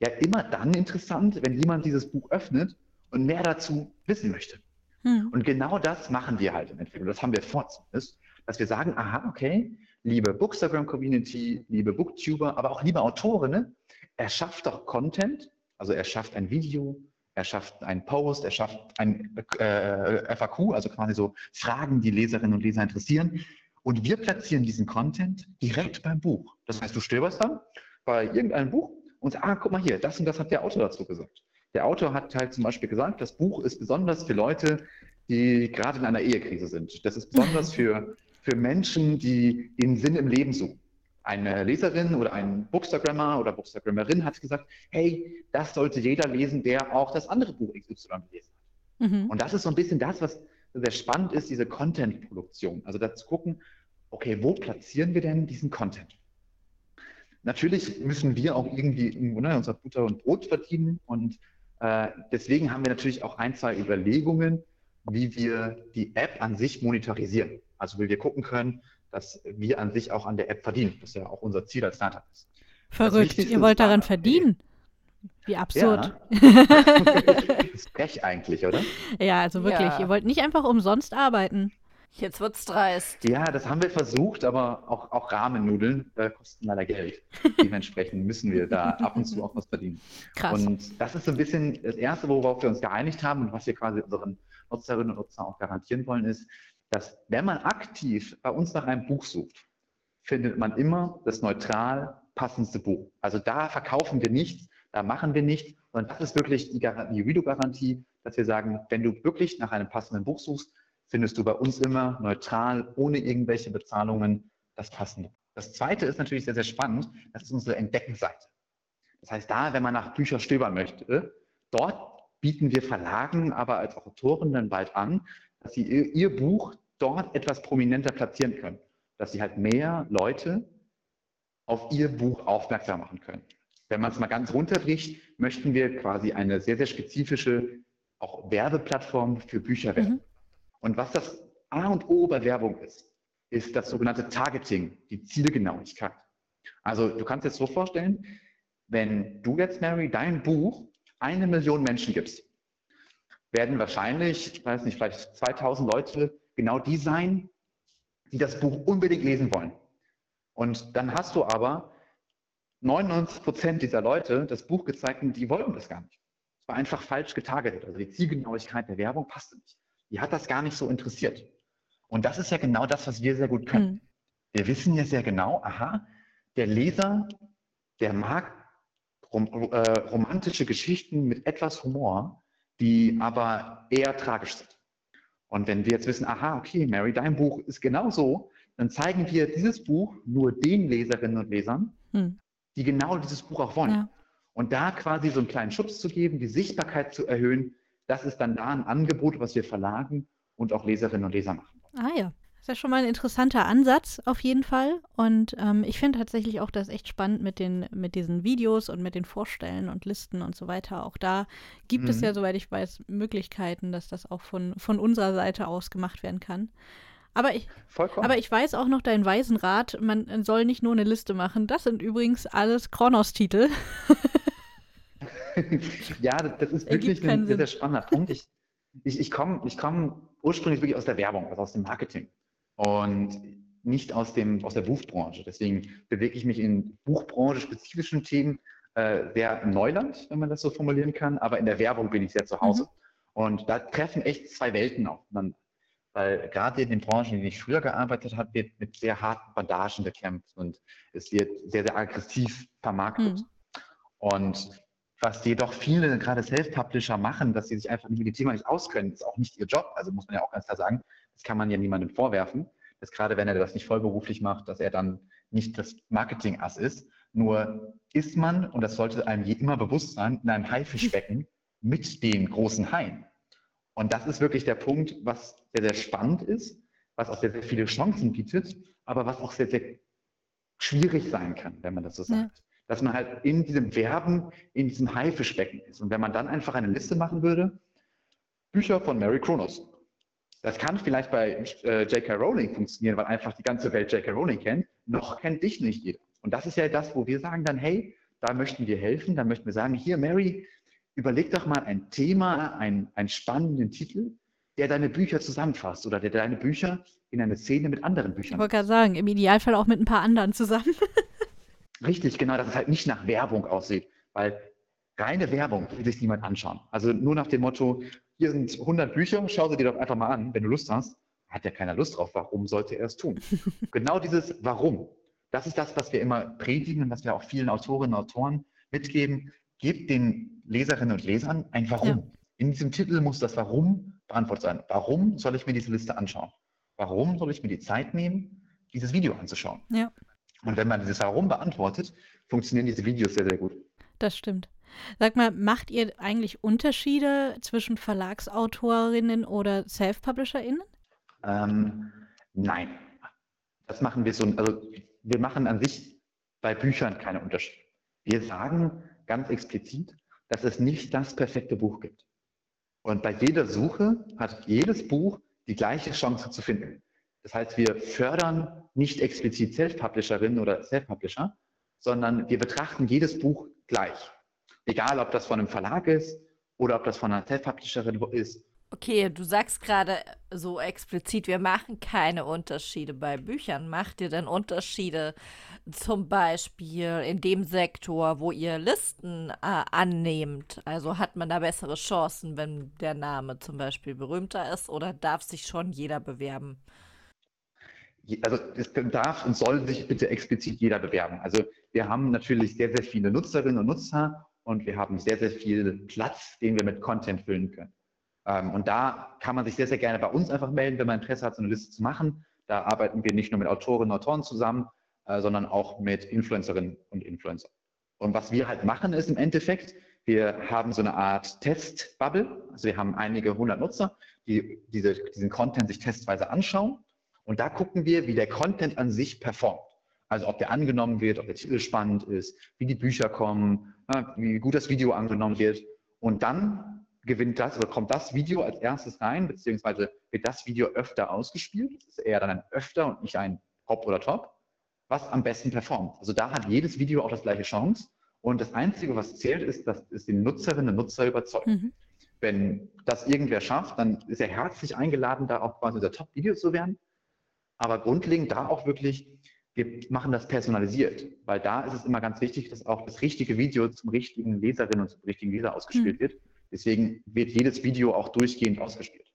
ja immer dann interessant, wenn jemand dieses Buch öffnet und mehr dazu wissen möchte. Hm. Und genau das machen wir halt im Endeffekt. Und das haben wir vor zumindest, dass wir sagen, aha, okay, liebe Bookstagram-Community, liebe Booktuber, aber auch liebe Autorinnen, erschafft doch Content, also er schafft ein Video, er schafft einen Post, er schafft ein äh, FAQ, also quasi so Fragen, die Leserinnen und Leser interessieren. Und wir platzieren diesen Content direkt beim Buch. Das heißt, du stöberst dann bei irgendeinem Buch und sagst, ah, guck mal hier, das und das hat der Autor dazu gesagt. Der Autor hat halt zum Beispiel gesagt, das Buch ist besonders für Leute, die gerade in einer Ehekrise sind. Das ist besonders für, für Menschen, die den Sinn im Leben suchen eine Leserin oder ein Bookstagrammer oder Bookstagrammerin hat gesagt, hey, das sollte jeder lesen, der auch das andere Buch XY gelesen hat. Mhm. Und das ist so ein bisschen das, was sehr spannend ist, diese Content-Produktion. Also da zu gucken, okay, wo platzieren wir denn diesen Content? Natürlich müssen wir auch irgendwie ne, unser Butter und Brot verdienen und äh, deswegen haben wir natürlich auch ein, zwei Überlegungen, wie wir die App an sich monetarisieren. Also wie wir gucken können, dass wir an sich auch an der App verdienen, was ja auch unser Ziel als Startup ist. Verrückt, ihr wollt daran verdienen. Wie absurd. Ja. das ist frech eigentlich, oder? Ja, also wirklich, ja. ihr wollt nicht einfach umsonst arbeiten. Jetzt wird's dreist. Ja, das haben wir versucht, aber auch, auch Rahmennudeln äh, kosten leider Geld. Dementsprechend müssen wir da ab und zu auch was verdienen. Krass. Und das ist so ein bisschen das Erste, worauf wir uns geeinigt haben und was wir quasi unseren Nutzerinnen und Nutzern auch garantieren wollen, ist, dass wenn man aktiv bei uns nach einem Buch sucht, findet man immer das neutral passendste Buch. Also da verkaufen wir nichts, da machen wir nichts, sondern das ist wirklich die, Redo-Garantie, dass wir sagen, wenn du wirklich nach einem passenden Buch suchst, findest du bei uns immer neutral, ohne irgendwelche Bezahlungen, das passende. Das zweite ist natürlich sehr, sehr spannend, das ist unsere Entdeckenseite. Das heißt, da, wenn man nach Büchern stöbern möchte, dort bieten wir Verlagen, aber als Autoren dann bald an, dass sie ihr Buch dort etwas prominenter platzieren können, dass sie halt mehr Leute auf ihr Buch aufmerksam machen können. Wenn man es mal ganz runterbricht, möchten wir quasi eine sehr, sehr spezifische auch Werbeplattform für Bücher werden. Mhm. Und was das A und O bei Werbung ist, ist das sogenannte Targeting, die Zielgenauigkeit. Also du kannst das so vorstellen, wenn du jetzt, Mary, dein Buch eine Million Menschen gibst, werden wahrscheinlich, ich weiß nicht, vielleicht 2000 Leute genau die sein, die das Buch unbedingt lesen wollen. Und dann hast du aber 99 Prozent dieser Leute das Buch gezeigt und die wollten das gar nicht. Es war einfach falsch getargetet. Also die Zielgenauigkeit der Werbung passte nicht. Die hat das gar nicht so interessiert. Und das ist ja genau das, was wir sehr gut können. Mhm. Wir wissen ja sehr genau, aha, der Leser, der mag rom äh, romantische Geschichten mit etwas Humor, die aber eher tragisch sind. Und wenn wir jetzt wissen, aha, okay, Mary, dein Buch ist genau so, dann zeigen wir dieses Buch nur den Leserinnen und Lesern, hm. die genau dieses Buch auch wollen. Ja. Und da quasi so einen kleinen Schubs zu geben, die Sichtbarkeit zu erhöhen, das ist dann da ein Angebot, was wir verlagen und auch Leserinnen und Leser machen. Ah ja. Das ist ja schon mal ein interessanter Ansatz auf jeden Fall. Und ähm, ich finde tatsächlich auch das echt spannend mit, den, mit diesen Videos und mit den Vorstellen und Listen und so weiter. Auch da gibt mhm. es ja, soweit ich weiß, Möglichkeiten, dass das auch von, von unserer Seite aus gemacht werden kann. Aber ich, aber ich weiß auch noch deinen weisen Rat, man soll nicht nur eine Liste machen. Das sind übrigens alles Kronos-Titel. ja, das, das ist wirklich ein sehr, sehr spannender Punkt. Ich, ich, ich komme ich komm ursprünglich wirklich aus der Werbung, also aus dem Marketing und nicht aus, dem, aus der Buchbranche. Deswegen bewege ich mich in Buchbranche-spezifischen Themen äh, sehr im Neuland, wenn man das so formulieren kann, aber in der Werbung bin ich sehr zu Hause. Mhm. Und da treffen echt zwei Welten aufeinander. Weil gerade in den Branchen, in denen ich früher gearbeitet habe, wird mit sehr harten Bandagen gekämpft und es wird sehr, sehr aggressiv vermarktet. Mhm. Und was jedoch viele, gerade Self-Publisher machen, dass sie sich einfach mit dem Thema nicht auskennen, ist auch nicht ihr Job. Also muss man ja auch ganz klar sagen, das kann man ja niemandem vorwerfen, dass gerade wenn er das nicht vollberuflich macht, dass er dann nicht das Marketing-Ass ist. Nur ist man, und das sollte einem je immer bewusst sein, in einem Haifischbecken mit den großen Haien. Und das ist wirklich der Punkt, was sehr, sehr spannend ist, was auch sehr, sehr viele Chancen bietet, aber was auch sehr, sehr schwierig sein kann, wenn man das so sagt. Ja. Dass man halt in diesem Werben, in diesem Haifischbecken ist. Und wenn man dann einfach eine Liste machen würde, Bücher von Mary Kronos. Das kann vielleicht bei äh, J.K. Rowling funktionieren, weil einfach die ganze Welt J.K. Rowling kennt. Noch kennt dich nicht jeder. Und das ist ja das, wo wir sagen dann, hey, da möchten wir helfen. Da möchten wir sagen, hier, Mary, überleg doch mal ein Thema, ein, einen spannenden Titel, der deine Bücher zusammenfasst oder der deine Bücher in eine Szene mit anderen Büchern. Ich wollte gerade sagen, im Idealfall auch mit ein paar anderen zusammen. Richtig, genau, dass es halt nicht nach Werbung aussieht, weil reine Werbung will sich niemand anschauen. Also nur nach dem Motto, hier sind 100 Bücher, schau sie dir doch einfach mal an, wenn du Lust hast. Hat ja keiner Lust drauf, warum sollte er es tun? genau dieses Warum, das ist das, was wir immer predigen und was wir auch vielen Autorinnen und Autoren mitgeben. Gebt den Leserinnen und Lesern ein Warum. Ja. In diesem Titel muss das Warum beantwortet sein. Warum soll ich mir diese Liste anschauen? Warum soll ich mir die Zeit nehmen, dieses Video anzuschauen? Ja. Und wenn man dieses Warum beantwortet, funktionieren diese Videos sehr, sehr gut. Das stimmt. Sag mal, macht ihr eigentlich Unterschiede zwischen Verlagsautorinnen oder Self-PublisherInnen? Ähm, nein. Das machen wir so, also wir machen an sich bei Büchern keine Unterschiede. Wir sagen ganz explizit, dass es nicht das perfekte Buch gibt. Und bei jeder Suche hat jedes Buch die gleiche Chance zu finden. Das heißt, wir fördern nicht explizit Self-Publisherinnen oder Self-Publisher, sondern wir betrachten jedes Buch gleich. Egal, ob das von einem Verlag ist oder ob das von einer Self-Publisherin ist. Okay, du sagst gerade so explizit, wir machen keine Unterschiede bei Büchern. Macht ihr denn Unterschiede zum Beispiel in dem Sektor, wo ihr Listen äh, annehmt? Also hat man da bessere Chancen, wenn der Name zum Beispiel berühmter ist oder darf sich schon jeder bewerben? Also es darf und soll sich bitte explizit jeder bewerben. Also wir haben natürlich sehr, sehr viele Nutzerinnen und Nutzer und wir haben sehr, sehr viel Platz, den wir mit Content füllen können. Ähm, und da kann man sich sehr, sehr gerne bei uns einfach melden, wenn man Interesse hat, so eine Liste zu machen. Da arbeiten wir nicht nur mit Autorinnen und Autoren zusammen, äh, sondern auch mit Influencerinnen und Influencern. Und was wir halt machen, ist im Endeffekt, wir haben so eine Art Testbubble. Also wir haben einige hundert Nutzer, die diese, diesen Content sich testweise anschauen. Und da gucken wir, wie der Content an sich performt. Also ob der angenommen wird, ob der Titel spannend ist, wie die Bücher kommen, wie gut das Video angenommen wird. Und dann gewinnt das oder kommt das Video als erstes rein, beziehungsweise wird das Video öfter ausgespielt. Das ist eher dann ein öfter und nicht ein Hop oder Top, was am besten performt. Also da hat jedes Video auch das gleiche Chance. Und das Einzige, was zählt, ist, dass es den Nutzerinnen und Nutzer überzeugt. Mhm. Wenn das irgendwer schafft, dann ist er herzlich eingeladen, da auch quasi der Top-Video zu werden. Aber grundlegend da auch wirklich, wir machen das personalisiert, weil da ist es immer ganz wichtig, dass auch das richtige Video zum richtigen Leserin und zum richtigen Leser ausgespielt mhm. wird. Deswegen wird jedes Video auch durchgehend ausgespielt.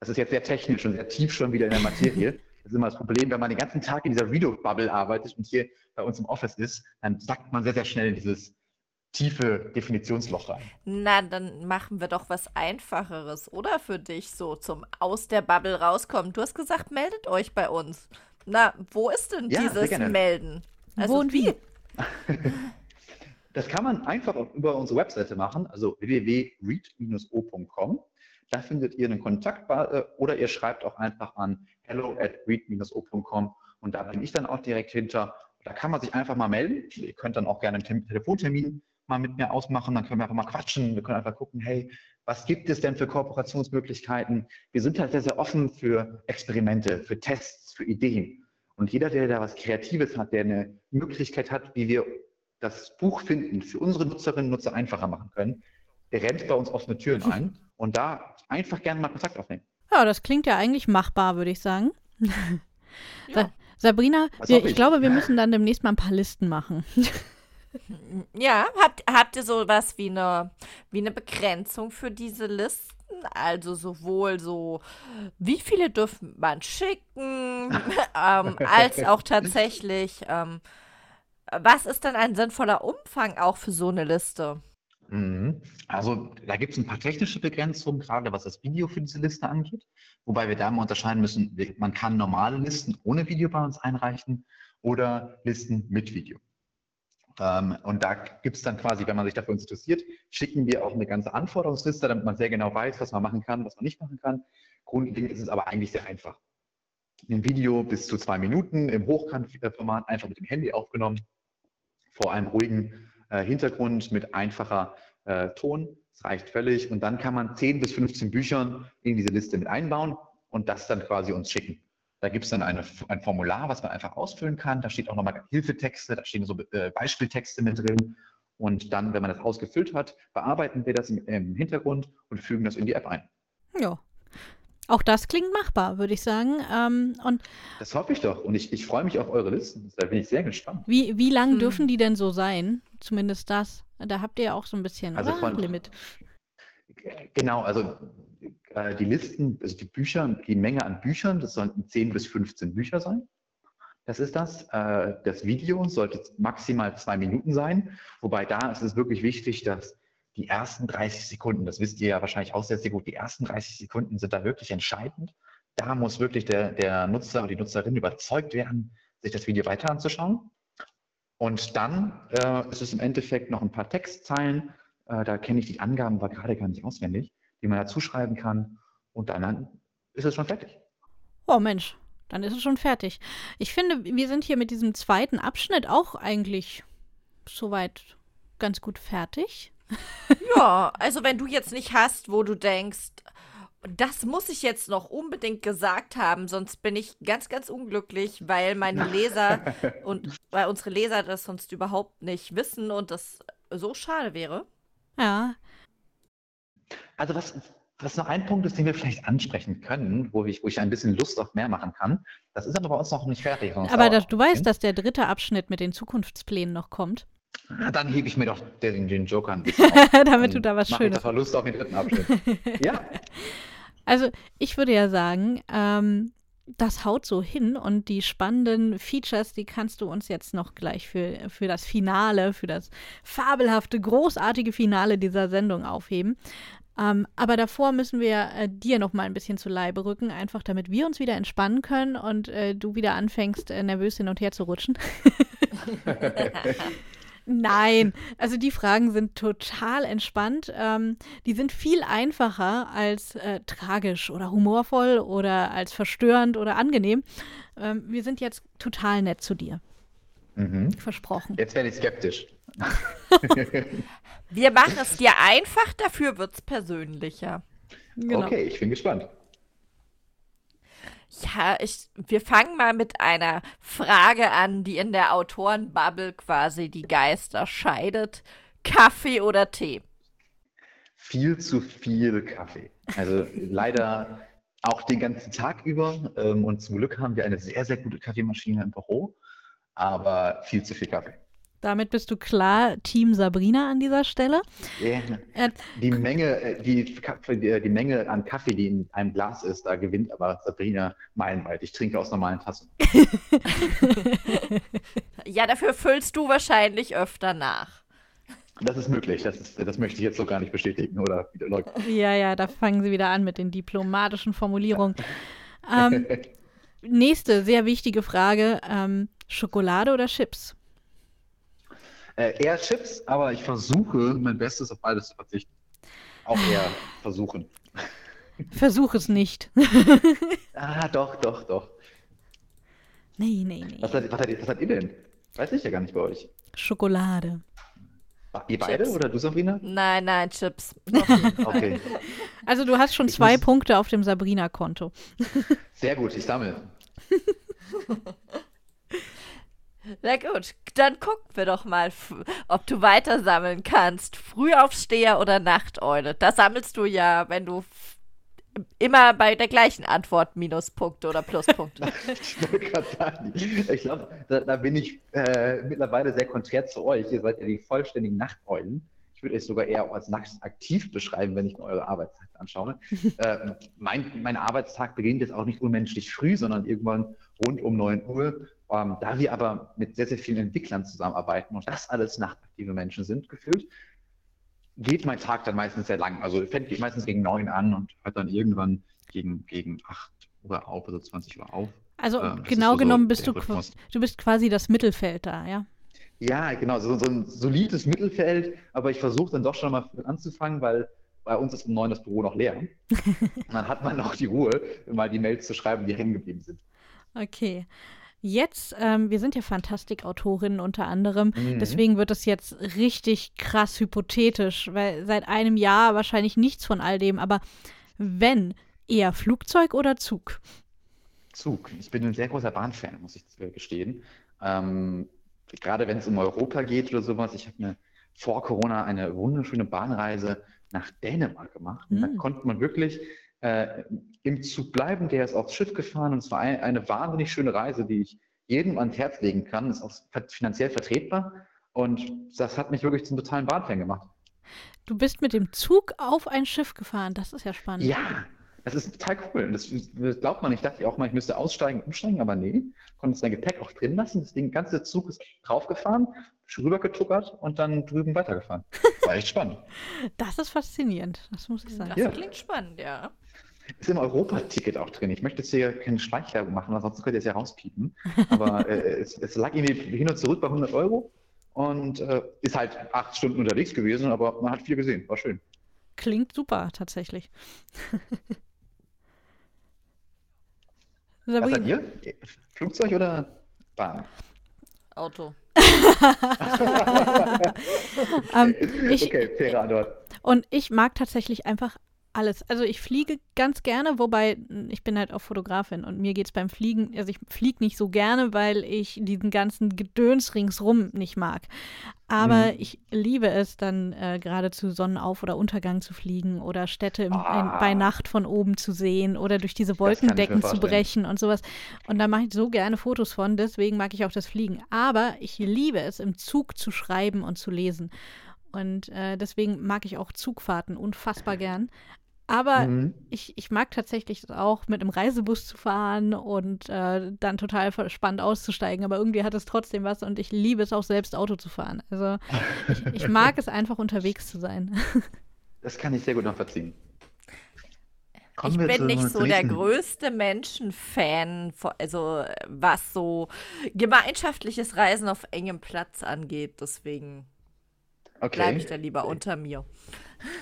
Das ist jetzt sehr technisch und sehr tief schon wieder in der Materie. Das ist immer das Problem, wenn man den ganzen Tag in dieser Video-Bubble arbeitet und hier bei uns im Office ist, dann sackt man sehr, sehr schnell in dieses tiefe Definitionsloch rein. Na, dann machen wir doch was Einfacheres, oder für dich so zum aus der Bubble rauskommen. Du hast gesagt, meldet euch bei uns. Na, wo ist denn ja, dieses Melden? Also wo und wie? Das kann man einfach über unsere Webseite machen, also www.read-o.com. Da findet ihr einen Kontakt äh, oder ihr schreibt auch einfach an hello at read-o.com und da bin ich dann auch direkt hinter. Da kann man sich einfach mal melden. Ihr könnt dann auch gerne einen Telefontermin mal mit mir ausmachen, dann können wir einfach mal quatschen. Wir können einfach gucken, hey, was gibt es denn für Kooperationsmöglichkeiten? Wir sind halt sehr, sehr offen für Experimente, für Tests, für Ideen. Und jeder, der da was Kreatives hat, der eine Möglichkeit hat, wie wir das Buch finden, für unsere Nutzerinnen und Nutzer einfacher machen können, der rennt bei uns offene Türen ein und da einfach gerne mal Kontakt aufnehmen. Ja, das klingt ja eigentlich machbar, würde ich sagen. Ja. Sabrina, wir, ich glaube, wir müssen dann demnächst mal ein paar Listen machen. Ja, habt, habt ihr sowas wie eine, wie eine Begrenzung für diese Listen? Also sowohl so, wie viele dürfen man schicken, ähm, als auch tatsächlich, ähm, was ist denn ein sinnvoller Umfang auch für so eine Liste? Mhm. Also da gibt es ein paar technische Begrenzungen, gerade was das Video für diese Liste angeht. Wobei wir da mal unterscheiden müssen, man kann normale Listen ohne Video bei uns einreichen oder Listen mit Video. Ähm, und da gibt es dann quasi, wenn man sich dafür interessiert, schicken wir auch eine ganze Anforderungsliste, damit man sehr genau weiß, was man machen kann, was man nicht machen kann. Grundlegend ist es aber eigentlich sehr einfach. Ein Video bis zu zwei Minuten im Hochkantformat, einfach mit dem Handy aufgenommen, vor einem ruhigen äh, Hintergrund mit einfacher äh, Ton. Das reicht völlig. Und dann kann man 10 bis 15 Büchern in diese Liste mit einbauen und das dann quasi uns schicken. Da gibt es dann eine, ein Formular, was man einfach ausfüllen kann. Da steht auch nochmal Hilfetexte, da stehen so äh, Beispieltexte mit drin. Und dann, wenn man das ausgefüllt hat, bearbeiten wir das im, im Hintergrund und fügen das in die App ein. Ja. Auch das klingt machbar, würde ich sagen. Ähm, und das hoffe ich doch. Und ich, ich freue mich auf eure Listen. Da bin ich sehr gespannt. Wie, wie lang hm. dürfen die denn so sein? Zumindest das. Da habt ihr ja auch so ein bisschen also von, Limit. Genau, also äh, die Listen, also die Bücher, die Menge an Büchern, das sollten 10 bis 15 Bücher sein. Das ist das. Äh, das Video sollte maximal zwei Minuten sein, wobei da ist es wirklich wichtig, dass die ersten 30 Sekunden, das wisst ihr ja wahrscheinlich auch sehr, sehr gut, die ersten 30 Sekunden sind da wirklich entscheidend. Da muss wirklich der, der Nutzer oder die Nutzerin überzeugt werden, sich das Video weiter anzuschauen. Und dann äh, ist es im Endeffekt noch ein paar Textzeilen. Äh, da kenne ich die Angaben aber gerade gar nicht auswendig die man dazu schreiben kann. Und dann ist es schon fertig. Oh Mensch, dann ist es schon fertig. Ich finde, wir sind hier mit diesem zweiten Abschnitt auch eigentlich soweit ganz gut fertig. Ja, also wenn du jetzt nicht hast, wo du denkst, das muss ich jetzt noch unbedingt gesagt haben, sonst bin ich ganz, ganz unglücklich, weil meine Leser und weil unsere Leser das sonst überhaupt nicht wissen und das so schade wäre. Ja, also was, was noch ein Punkt ist, den wir vielleicht ansprechen können, wo ich, wo ich ein bisschen Lust auf mehr machen kann. Das ist aber bei uns noch nicht fertig. Aber das, du weißt, dass der dritte Abschnitt mit den Zukunftsplänen noch kommt. Na, dann hebe ich mir doch den, den Joker bisschen Damit du da was Schönes... Ich Lust auf den dritten Abschnitt. ja. Also ich würde ja sagen, ähm, das haut so hin und die spannenden Features, die kannst du uns jetzt noch gleich für, für das Finale, für das fabelhafte, großartige Finale dieser Sendung aufheben. Ähm, aber davor müssen wir äh, dir noch mal ein bisschen zu Leibe rücken, einfach damit wir uns wieder entspannen können und äh, du wieder anfängst, äh, nervös hin und her zu rutschen. Nein, also die Fragen sind total entspannt. Ähm, die sind viel einfacher als äh, tragisch oder humorvoll oder als verstörend oder angenehm. Ähm, wir sind jetzt total nett zu dir. Mhm. Versprochen. Jetzt werde ich skeptisch. Wir machen es dir einfach, dafür wird es persönlicher. Genau. Okay, ich bin gespannt. Ja, ich, wir fangen mal mit einer Frage an, die in der Autorenbubble quasi die Geister scheidet. Kaffee oder Tee? Viel zu viel Kaffee. Also leider auch den ganzen Tag über. Ähm, und zum Glück haben wir eine sehr, sehr gute Kaffeemaschine im Büro, aber viel zu viel Kaffee. Damit bist du klar Team Sabrina an dieser Stelle. Yeah. Äh, die, Menge, äh, die, die, Menge an Kaffee, die in einem Glas ist, da gewinnt aber Sabrina meilenweit. Ich trinke aus normalen Tassen. ja, dafür füllst du wahrscheinlich öfter nach. Das ist möglich. Das, ist, das möchte ich jetzt so gar nicht bestätigen oder Ja, ja, da fangen sie wieder an mit den diplomatischen Formulierungen. ähm, nächste sehr wichtige Frage: ähm, Schokolade oder Chips? Äh, eher Chips, aber ich versuche mein Bestes auf beides zu verzichten. Auch eher versuchen. Versuch es nicht. ah, doch, doch, doch. Nee, nee, nee. Was hat, was, hat, was hat ihr denn? Weiß ich ja gar nicht bei euch. Schokolade. Ach, ihr beide oder du, Sabrina? Nein, nein, Chips. okay. Also du hast schon ich zwei muss... Punkte auf dem Sabrina-Konto. Sehr gut, ich sammle. Na gut, dann gucken wir doch mal, ob du weiter sammeln kannst. Frühaufsteher oder Nachteule. Da sammelst du ja, wenn du immer bei der gleichen Antwort Minuspunkte oder Pluspunkte. ich glaube, da, da, bin ich äh, mittlerweile sehr konträr zu euch. Ihr seid ja die vollständigen Nachteulen. Ich würde euch sogar eher als nachtaktiv beschreiben, wenn ich mir eure Arbeitszeit anschaue. äh, mein, mein Arbeitstag beginnt jetzt auch nicht unmenschlich früh, sondern irgendwann rund um 9 Uhr. Ähm, da wir aber mit sehr, sehr vielen Entwicklern zusammenarbeiten und das alles nachtaktive Menschen sind, gefühlt, geht mein Tag dann meistens sehr lang. Also fängt meistens gegen 9 an und hört dann irgendwann gegen, gegen 8 Uhr auf, also 20 Uhr auf. Also ähm, genau so genommen bist du, du bist quasi das Mittelfeld da, ja? Ja, genau, so, so ein solides Mittelfeld, aber ich versuche dann doch schon mal anzufangen, weil bei uns ist um neun das Büro noch leer. Und dann hat man noch die Ruhe, mal die Mails zu schreiben, die hängen geblieben sind. Okay. Jetzt, ähm, wir sind ja Fantastikautorinnen unter anderem, mhm. deswegen wird es jetzt richtig krass hypothetisch, weil seit einem Jahr wahrscheinlich nichts von all dem, aber wenn, eher Flugzeug oder Zug? Zug. Ich bin ein sehr großer Bahnfan, muss ich gestehen. Ähm, gerade wenn es um Europa geht oder sowas, ich habe mir vor Corona eine wunderschöne Bahnreise nach Dänemark gemacht. Mhm. Da konnte man wirklich äh, im Zug bleiben. Der ist aufs Schiff gefahren und es war ein, eine wahnsinnig schöne Reise, die ich jedem ans Herz legen kann. Ist auch finanziell vertretbar und das hat mich wirklich zum totalen Bahnfan gemacht. Du bist mit dem Zug auf ein Schiff gefahren. Das ist ja spannend. Ja, das ist total cool. Das, das glaubt man. Ich dachte auch mal, ich müsste aussteigen, umsteigen, aber nee. Konnte sein Gepäck auch drin lassen. Das Ding, ganze Zug ist draufgefahren, rübergetuckert und dann drüben weitergefahren. War echt spannend. Das ist faszinierend, das muss ich sagen. Das ja. klingt spannend, ja. Ist im Europa-Ticket auch drin. Ich möchte jetzt hier keine Schleichwerbung machen, weil sonst könnt ihr es ja rauspiepen. Aber äh, es, es, lag irgendwie hin und zurück bei 100 Euro und äh, ist halt acht Stunden unterwegs gewesen, aber man hat viel gesehen. War schön. Klingt super, tatsächlich. Was seid ihr? Flugzeug oder Bahn? Auto. um, ähm, ich, okay, faire Antwort. Und ich mag tatsächlich einfach alles. Also ich fliege ganz gerne, wobei hm, ich bin halt auch Fotografin und mir geht es beim Fliegen, also ich fliege nicht so gerne, weil ich diesen ganzen Gedöns ringsrum nicht mag. Aber mhm. ich liebe es dann äh, gerade zu Sonnenauf- oder Untergang zu fliegen oder Städte im, ah. in, bei Nacht von oben zu sehen oder durch diese Wolkendecken zu brechen und sowas. Und da mache ich so gerne Fotos von, deswegen mag ich auch das Fliegen. Aber ich liebe es, im Zug zu schreiben und zu lesen. Und äh, deswegen mag ich auch Zugfahrten unfassbar gern. Aber mhm. ich, ich mag tatsächlich auch, mit einem Reisebus zu fahren und äh, dann total spannend auszusteigen. Aber irgendwie hat es trotzdem was und ich liebe es auch selbst, Auto zu fahren. Also ich, ich mag es einfach, unterwegs zu sein. Das kann ich sehr gut nachvollziehen. Kommen ich bin nicht so der größte Menschenfan, also was so gemeinschaftliches Reisen auf engem Platz angeht. Deswegen okay. bleibe ich da lieber unter mir.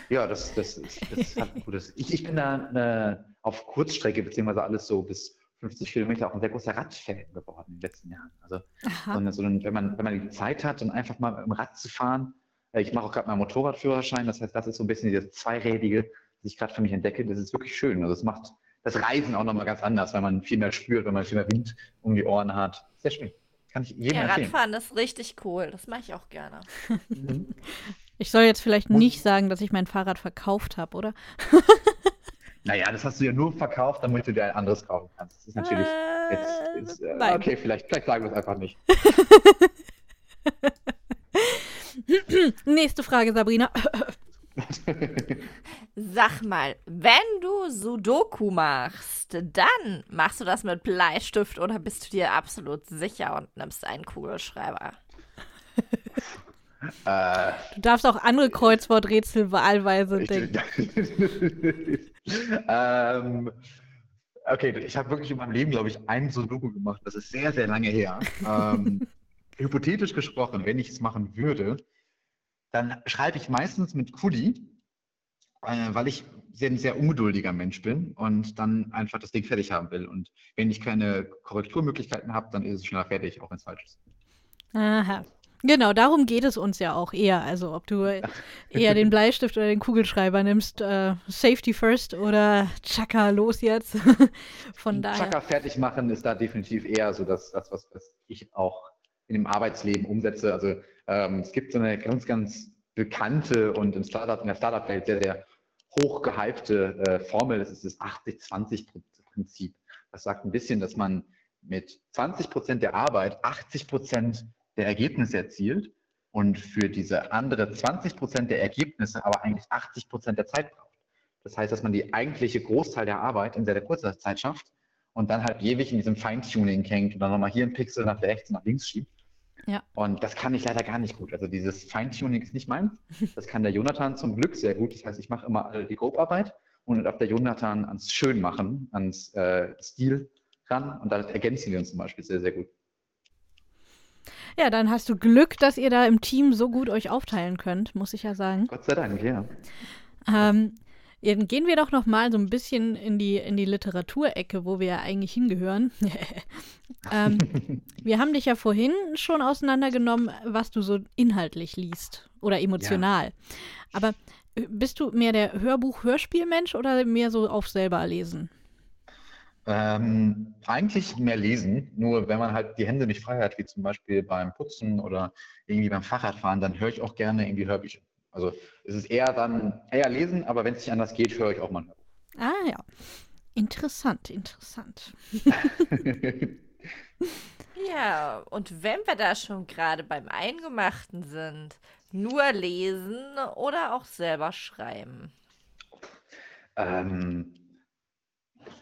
Ja, das, das, ist, das hat ein gutes. Ich, ich bin da äh, auf Kurzstrecke, beziehungsweise alles so bis 50 Kilometer auch ein sehr großer Radfan geworden in den letzten Jahren. Also, so, wenn, man, wenn man die Zeit hat, dann einfach mal mit dem Rad zu fahren. Äh, ich mache auch gerade meinen Motorradführerschein, das heißt, das ist so ein bisschen dieses Zweirädige, das ich gerade für mich entdecke. Das ist wirklich schön. Also, es macht das Reisen auch nochmal ganz anders, weil man viel mehr spürt, wenn man viel mehr Wind um die Ohren hat. Sehr schön. Kann ich jedem ja, empfehlen. Radfahren ist richtig cool. Das mache ich auch gerne. Ich soll jetzt vielleicht nicht sagen, dass ich mein Fahrrad verkauft habe, oder? Naja, das hast du ja nur verkauft, damit du dir ein anderes kaufen kannst. Das ist natürlich. Äh, jetzt, ist, äh, okay, vielleicht, vielleicht sagen wir es einfach nicht. Nächste Frage, Sabrina. Sag mal, wenn du Sudoku machst, dann machst du das mit Bleistift oder bist du dir absolut sicher und nimmst einen Kugelschreiber? äh, Du darfst auch andere Kreuzworträtsel wahlweise ich, denken. ähm, okay, ich habe wirklich in meinem Leben, glaube ich, einen Sudoku gemacht. Das ist sehr, sehr lange her. Ähm, hypothetisch gesprochen, wenn ich es machen würde, dann schreibe ich meistens mit Kuli, äh, weil ich sehr, ein sehr ungeduldiger Mensch bin und dann einfach das Ding fertig haben will. Und wenn ich keine Korrekturmöglichkeiten habe, dann ist es schneller fertig, auch wenn es falsch ist. Aha. Genau, darum geht es uns ja auch eher. Also ob du eher den Bleistift oder den Kugelschreiber nimmst, äh, Safety first oder Chaka, los jetzt. Von daher. Chaka fertig machen ist da definitiv eher so das, das was, was ich auch in dem Arbeitsleben umsetze. Also ähm, es gibt so eine ganz, ganz bekannte und im Startup, in der Startup-Welt sehr, sehr hoch gehypte äh, Formel. Das ist das 80-20-Prinzip. Das sagt ein bisschen, dass man mit 20 Prozent der Arbeit 80 Prozent der Ergebnisse erzielt und für diese andere 20 Prozent der Ergebnisse aber eigentlich 80 Prozent der Zeit braucht. Das heißt, dass man die eigentliche Großteil der Arbeit in sehr, sehr kurzer Zeit schafft und dann halt ewig in diesem Feintuning hängt und dann nochmal hier ein Pixel nach rechts und nach links schiebt. Ja. Und das kann ich leider gar nicht gut. Also dieses Feintuning ist nicht meins. Das kann der Jonathan zum Glück sehr gut. Das heißt, ich mache immer alle die Grobarbeit und darf der Jonathan ans Schönmachen, ans äh, Stil ran und da ergänzen wir uns zum Beispiel sehr, sehr gut. Ja, dann hast du Glück, dass ihr da im Team so gut euch aufteilen könnt, muss ich ja sagen. Gott sei Dank, ja. Ähm, ja, dann gehen wir doch noch mal so ein bisschen in die, in die Literaturecke, wo wir ja eigentlich hingehören. ähm, wir haben dich ja vorhin schon auseinandergenommen, was du so inhaltlich liest oder emotional. Aber äh, bist du mehr der Hörbuch-Hörspielmensch oder mehr so auf selber lesen? Ähm, eigentlich mehr lesen, nur wenn man halt die Hände nicht frei hat, wie zum Beispiel beim Putzen oder irgendwie beim Fahrradfahren, dann höre ich auch gerne irgendwie Hörbücher. Also es ist eher dann eher lesen, aber wenn es nicht anders geht, höre ich auch mal. Ah ja. Interessant, interessant. Ja, und wenn wir da schon gerade beim Eingemachten sind, nur lesen oder auch selber schreiben? Ähm,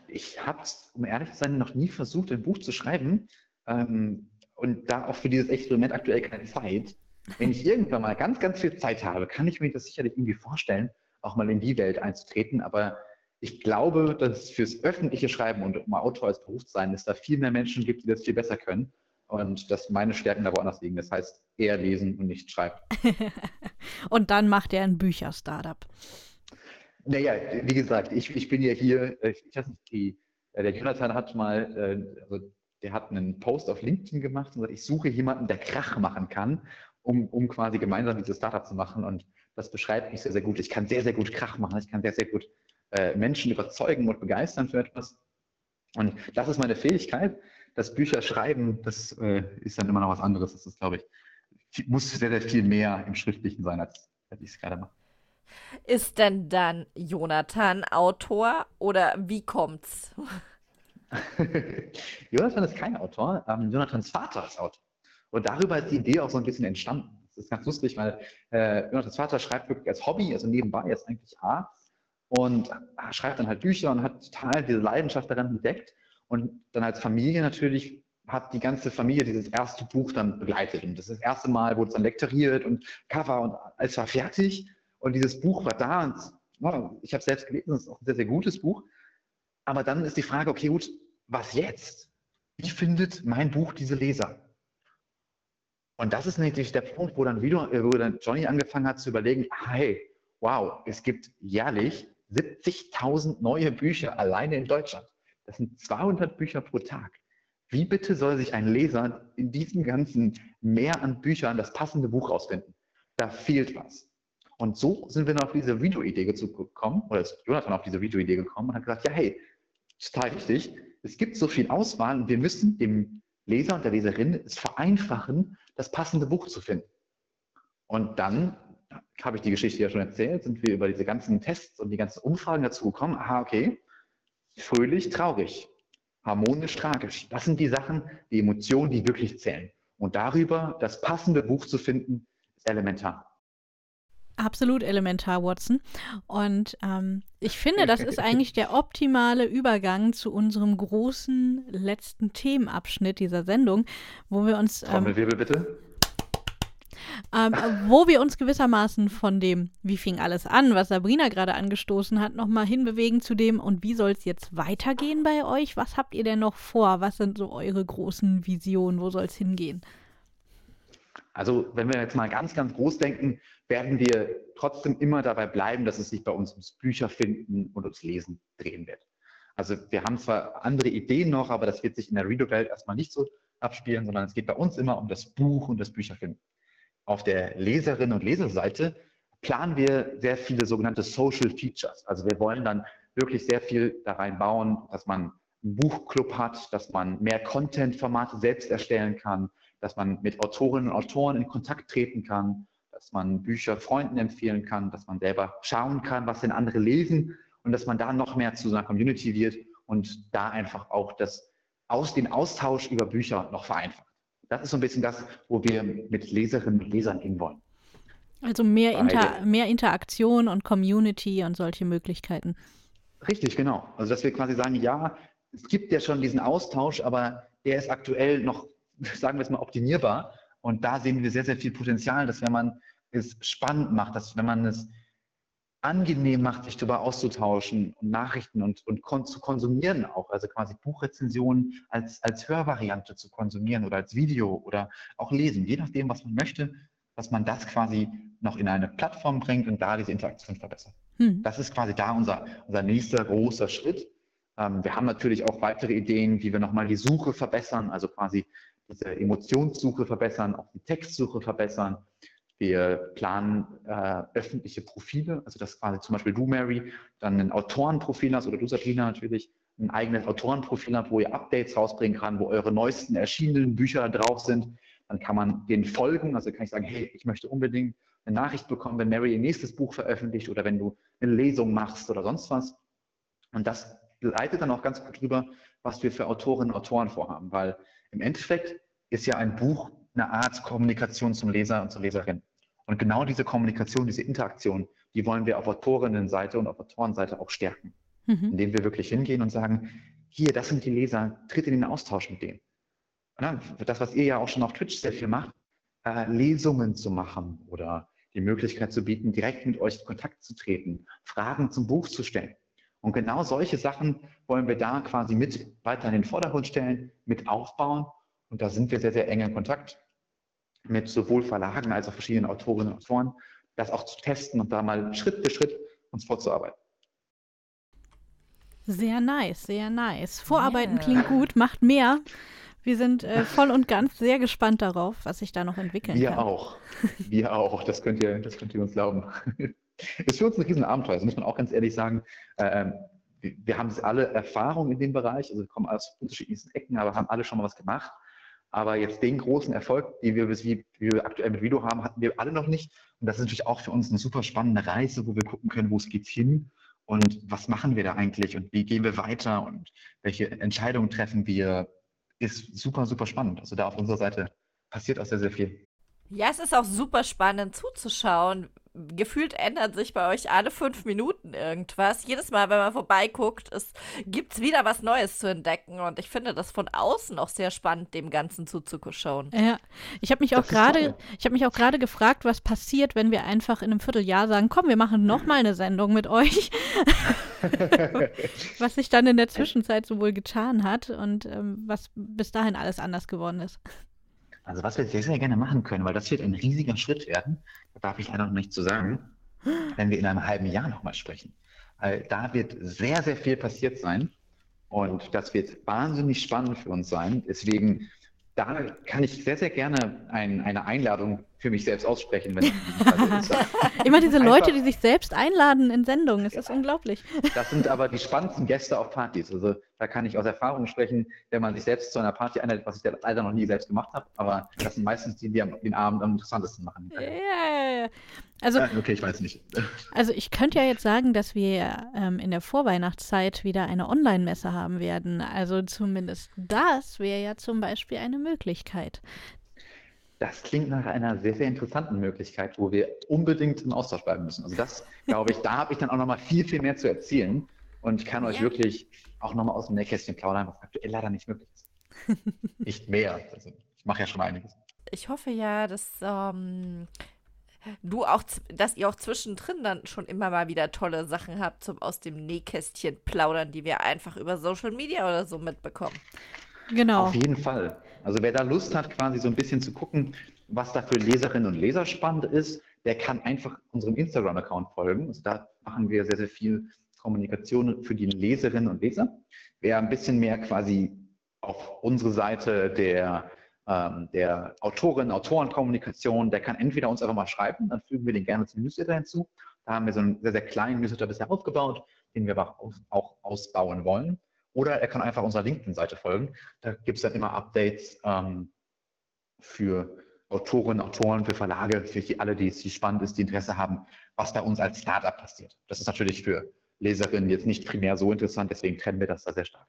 ich habe es, um ehrlich zu sein, noch nie versucht, ein Buch zu schreiben. Ähm, und da auch für dieses Experiment aktuell keine Zeit. Wenn ich irgendwann mal ganz, ganz viel Zeit habe, kann ich mir das sicherlich irgendwie vorstellen, auch mal in die Welt einzutreten. Aber ich glaube, dass es fürs öffentliche Schreiben und um Autor als Beruf zu sein, es da viel mehr Menschen gibt, die das viel besser können. Und dass meine Stärken da woanders liegen. Das heißt, eher lesen und nicht schreiben. Und dann macht er ein Bücher-Startup. Naja, wie gesagt, ich, ich bin ja hier, äh, ich weiß nicht, die, äh, der Jonathan hat mal, äh, also der hat einen Post auf LinkedIn gemacht und gesagt, ich suche jemanden, der Krach machen kann, um, um quasi gemeinsam dieses Startup zu machen. Und das beschreibt mich sehr, sehr gut. Ich kann sehr, sehr gut Krach machen. Ich kann sehr, sehr gut äh, Menschen überzeugen und begeistern für etwas. Und das ist meine Fähigkeit. Das Bücher schreiben, das äh, ist dann immer noch was anderes. Das ist, glaube ich, muss sehr, sehr viel mehr im Schriftlichen sein, als, als ich es gerade mache. Ist denn dann Jonathan Autor oder wie kommt's? Jonathan ist kein Autor, ähm, Jonathans Vater ist Autor. Und darüber ist die Idee auch so ein bisschen entstanden. Das ist ganz lustig, weil äh, Jonathans Vater schreibt wirklich als Hobby, also nebenbei, er ist eigentlich Arzt und schreibt dann halt Bücher und hat total diese Leidenschaft daran entdeckt. Und dann als Familie natürlich hat die ganze Familie dieses erste Buch dann begleitet. Und das ist das erste Mal wurde es dann lektoriert und Cover und alles war fertig. Und dieses Buch war da und ja, ich habe selbst gelesen, es ist auch ein sehr, sehr gutes Buch. Aber dann ist die Frage, okay, gut, was jetzt? Wie findet mein Buch diese Leser? Und das ist natürlich der Punkt, wo dann wieder, wo dann Johnny angefangen hat zu überlegen, hey, wow, es gibt jährlich 70.000 neue Bücher alleine in Deutschland. Das sind 200 Bücher pro Tag. Wie bitte soll sich ein Leser in diesem ganzen Meer an Büchern das passende Buch rausfinden? Da fehlt was. Und so sind wir dann auf diese Videoidee gekommen, oder ist Jonathan auf diese Videoidee gekommen und hat gesagt, ja, hey, total richtig, es gibt so viel Auswahl und wir müssen dem Leser und der Leserin es vereinfachen, das passende Buch zu finden. Und dann habe ich die Geschichte ja schon erzählt, sind wir über diese ganzen Tests und die ganzen Umfragen dazu gekommen, aha, okay, fröhlich, traurig, harmonisch, tragisch. Das sind die Sachen, die Emotionen, die wirklich zählen. Und darüber das passende Buch zu finden, ist elementar. Absolut elementar, Watson. Und ähm, ich finde, das ist eigentlich der optimale Übergang zu unserem großen letzten Themenabschnitt dieser Sendung, wo wir uns. Ähm, Trommelwirbel bitte. Ähm, wo wir uns gewissermaßen von dem, wie fing alles an, was Sabrina gerade angestoßen hat, nochmal hinbewegen zu dem, und wie soll es jetzt weitergehen bei euch? Was habt ihr denn noch vor? Was sind so eure großen Visionen? Wo soll es hingehen? Also, wenn wir jetzt mal ganz, ganz groß denken, werden wir trotzdem immer dabei bleiben, dass es sich bei uns ums Bücher finden und ums Lesen drehen wird. Also, wir haben zwar andere Ideen noch, aber das wird sich in der Reader-Welt erstmal nicht so abspielen, sondern es geht bei uns immer um das Buch und das Bücherfinden. Auf der Leserinnen- und Leserseite planen wir sehr viele sogenannte Social Features. Also wir wollen dann wirklich sehr viel da reinbauen, dass man einen Buchclub hat, dass man mehr Content-Formate selbst erstellen kann, dass man mit Autorinnen und Autoren in Kontakt treten kann, dass man Bücher Freunden empfehlen kann, dass man selber schauen kann, was denn andere lesen und dass man da noch mehr zu einer Community wird und da einfach auch das aus den Austausch über Bücher noch vereinfacht. Das ist so ein bisschen das, wo wir mit Leserinnen und Lesern hinwollen. Also mehr, Inter mehr Interaktion und Community und solche Möglichkeiten. Richtig, genau. Also dass wir quasi sagen, ja, es gibt ja schon diesen Austausch, aber der ist aktuell noch sagen wir es mal, optimierbar. Und da sehen wir sehr, sehr viel Potenzial, dass wenn man es spannend macht, dass wenn man es angenehm macht, sich darüber auszutauschen und Nachrichten und, und kon zu konsumieren auch, also quasi Buchrezensionen als, als Hörvariante zu konsumieren oder als Video oder auch lesen, je nachdem, was man möchte, dass man das quasi noch in eine Plattform bringt und da diese Interaktion verbessert. Hm. Das ist quasi da unser, unser nächster großer Schritt. Ähm, wir haben natürlich auch weitere Ideen, wie wir nochmal die Suche verbessern, also quasi diese Emotionssuche verbessern, auch die Textsuche verbessern. Wir planen äh, öffentliche Profile, also dass quasi zum Beispiel du, Mary, dann ein Autorenprofil hast oder du, Sabrina, natürlich ein eigenes Autorenprofil habt, wo ihr Updates rausbringen kann, wo eure neuesten erschienenen Bücher drauf sind. Dann kann man denen folgen. Also kann ich sagen, hey, ich möchte unbedingt eine Nachricht bekommen, wenn Mary ihr nächstes Buch veröffentlicht oder wenn du eine Lesung machst oder sonst was. Und das leitet dann auch ganz gut drüber, was wir für Autorinnen und Autoren vorhaben, weil im Endeffekt ist ja ein Buch eine Art Kommunikation zum Leser und zur Leserin. Und genau diese Kommunikation, diese Interaktion, die wollen wir auf Autorinnenseite und auf Autorenseite auch stärken, mhm. indem wir wirklich hingehen und sagen, hier, das sind die Leser, tritt in den Austausch mit denen. Das, was ihr ja auch schon auf Twitch sehr viel macht, äh, Lesungen zu machen oder die Möglichkeit zu bieten, direkt mit euch in Kontakt zu treten, Fragen zum Buch zu stellen. Und genau solche Sachen wollen wir da quasi mit weiter in den Vordergrund stellen, mit aufbauen. Und da sind wir sehr, sehr eng in Kontakt mit sowohl Verlagen als auch verschiedenen Autorinnen und Autoren, das auch zu testen und da mal Schritt für Schritt uns vorzuarbeiten. Sehr nice, sehr nice. Vorarbeiten yeah. klingt gut, macht mehr. Wir sind äh, voll und ganz sehr gespannt darauf, was sich da noch entwickeln Wir kann. Wir auch. Wir auch. Das könnt ihr, das könnt ihr uns glauben. ist für uns ein Riesenabenteuer, das muss man auch ganz ehrlich sagen. Ähm, wir haben alle Erfahrung in dem Bereich, also wir kommen aus unterschiedlichsten Ecken, aber haben alle schon mal was gemacht. Aber jetzt den großen Erfolg, den wir, wie, wir aktuell mit Video haben, hatten wir alle noch nicht. Und das ist natürlich auch für uns eine super spannende Reise, wo wir gucken können, wo es geht hin und was machen wir da eigentlich und wie gehen wir weiter und welche Entscheidungen treffen wir, ist super, super spannend. Also da auf unserer Seite passiert auch sehr, sehr viel. Ja, es ist auch super spannend zuzuschauen, gefühlt ändert sich bei euch alle fünf Minuten irgendwas. Jedes Mal, wenn man vorbeiguckt, gibt es wieder was Neues zu entdecken. Und ich finde das von außen auch sehr spannend, dem Ganzen zuzuschauen. Ja, ich habe mich auch gerade, ich habe mich auch gerade gefragt, was passiert, wenn wir einfach in einem Vierteljahr sagen, komm, wir machen noch mal eine Sendung mit euch. was sich dann in der Zwischenzeit so wohl getan hat und ähm, was bis dahin alles anders geworden ist. Also was wir sehr, sehr gerne machen können, weil das wird ein riesiger Schritt werden, da darf ich leider noch nicht zu sagen, wenn wir in einem halben Jahr nochmal sprechen. Weil da wird sehr, sehr viel passiert sein und das wird wahnsinnig spannend für uns sein. Deswegen, da kann ich sehr, sehr gerne ein, eine Einladung für mich selbst aussprechen, wenn es. Immer diese Einfach, Leute, die sich selbst einladen in Sendungen, das ja, ist unglaublich. Das sind aber die spannendsten Gäste auf Partys. Also da kann ich aus Erfahrung sprechen, wenn man sich selbst zu einer Party einlädt, was ich leider noch nie selbst gemacht habe, aber das sind meistens die, die den Abend am interessantesten machen. Ja, ja, ja. Also, okay, ich weiß nicht. Also ich könnte ja jetzt sagen, dass wir ähm, in der Vorweihnachtszeit wieder eine Online-Messe haben werden. Also zumindest das wäre ja zum Beispiel eine Möglichkeit. Das klingt nach einer sehr, sehr interessanten Möglichkeit, wo wir unbedingt im Austausch bleiben müssen. Also das, glaube ich, da habe ich dann auch nochmal viel, viel mehr zu erzählen und ich kann euch wirklich auch nochmal aus dem Nähkästchen plaudern, was aktuell leider nicht möglich ist. nicht mehr. Also ich mache ja schon einiges. Ich hoffe ja, dass ähm, du auch, dass ihr auch zwischendrin dann schon immer mal wieder tolle Sachen habt zum aus dem Nähkästchen plaudern, die wir einfach über Social Media oder so mitbekommen. Genau. Auf jeden Fall. Also wer da Lust hat, quasi so ein bisschen zu gucken, was da für Leserinnen und Leser spannend ist, der kann einfach unserem Instagram-Account folgen. Also da machen wir sehr, sehr viel Kommunikation für die Leserinnen und Leser. Wer ein bisschen mehr quasi auf unsere Seite der, ähm, der Autorinnen, Autorenkommunikation, der kann entweder uns einfach mal schreiben, dann fügen wir den gerne zum Newsletter hinzu. Da haben wir so einen sehr, sehr kleinen Newsletter bisher aufgebaut, den wir aber auch ausbauen wollen. Oder er kann einfach unserer LinkedIn-Seite folgen. Da gibt es dann immer Updates ähm, für Autorinnen, Autoren, für Verlage, für die, alle, die es spannend ist, die Interesse haben, was bei uns als Startup passiert. Das ist natürlich für Leserinnen jetzt nicht primär so interessant, deswegen trennen wir das da sehr stark.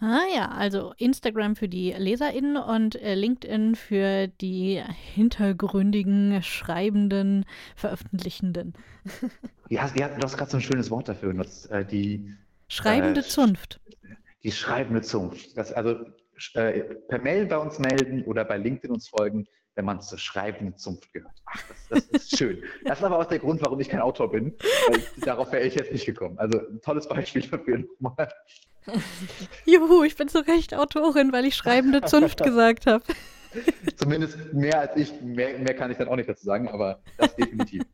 Ah ja, also Instagram für die LeserInnen und äh, LinkedIn für die hintergründigen, schreibenden, veröffentlichenden. Ja, du hast gerade so ein schönes Wort dafür benutzt. Äh, die Schreibende äh, Zunft. Die schreibende Zunft. Das, also äh, per Mail bei uns melden oder bei LinkedIn uns folgen, wenn man zur schreibenden Zunft gehört. Ach, das, das ist schön. Das ist aber auch der Grund, warum ich kein Autor bin. darauf wäre ich jetzt nicht gekommen. Also ein tolles Beispiel dafür nochmal. Juhu, ich bin sogar echt Autorin, weil ich schreibende Zunft gesagt habe. Zumindest mehr als ich, mehr, mehr kann ich dann auch nicht dazu sagen, aber das definitiv.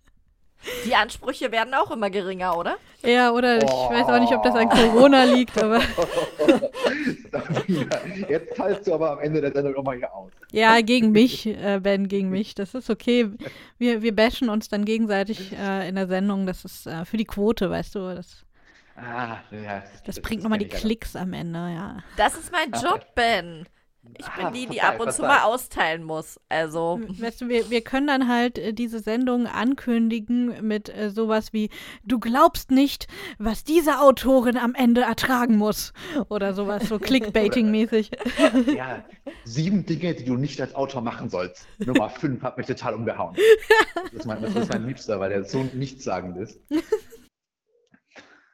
Die Ansprüche werden auch immer geringer, oder? Ja, oder oh. ich weiß auch nicht, ob das an Corona liegt, aber. Jetzt teilst du aber am Ende der Sendung nochmal hier aus. Ja, gegen mich, äh, Ben, gegen mich. Das ist okay. Wir, wir bashen uns dann gegenseitig äh, in der Sendung. Das ist äh, für die Quote, weißt du. Das, ah, ja, das, das bringt nochmal die Klicks am Ende, ja. Das ist mein Job, Ben. Ich bin ah, die, die ab und zu mal austeilen muss. Also. Weißt du, wir, wir können dann halt äh, diese Sendung ankündigen mit äh, sowas wie: Du glaubst nicht, was diese Autorin am Ende ertragen muss. Oder sowas, so Clickbaiting-mäßig. Ja, sieben Dinge, die du nicht als Autor machen sollst. Nummer fünf hat mich total umgehauen. Das ist mein, das ist mein Liebster, weil der so nichtssagend ist.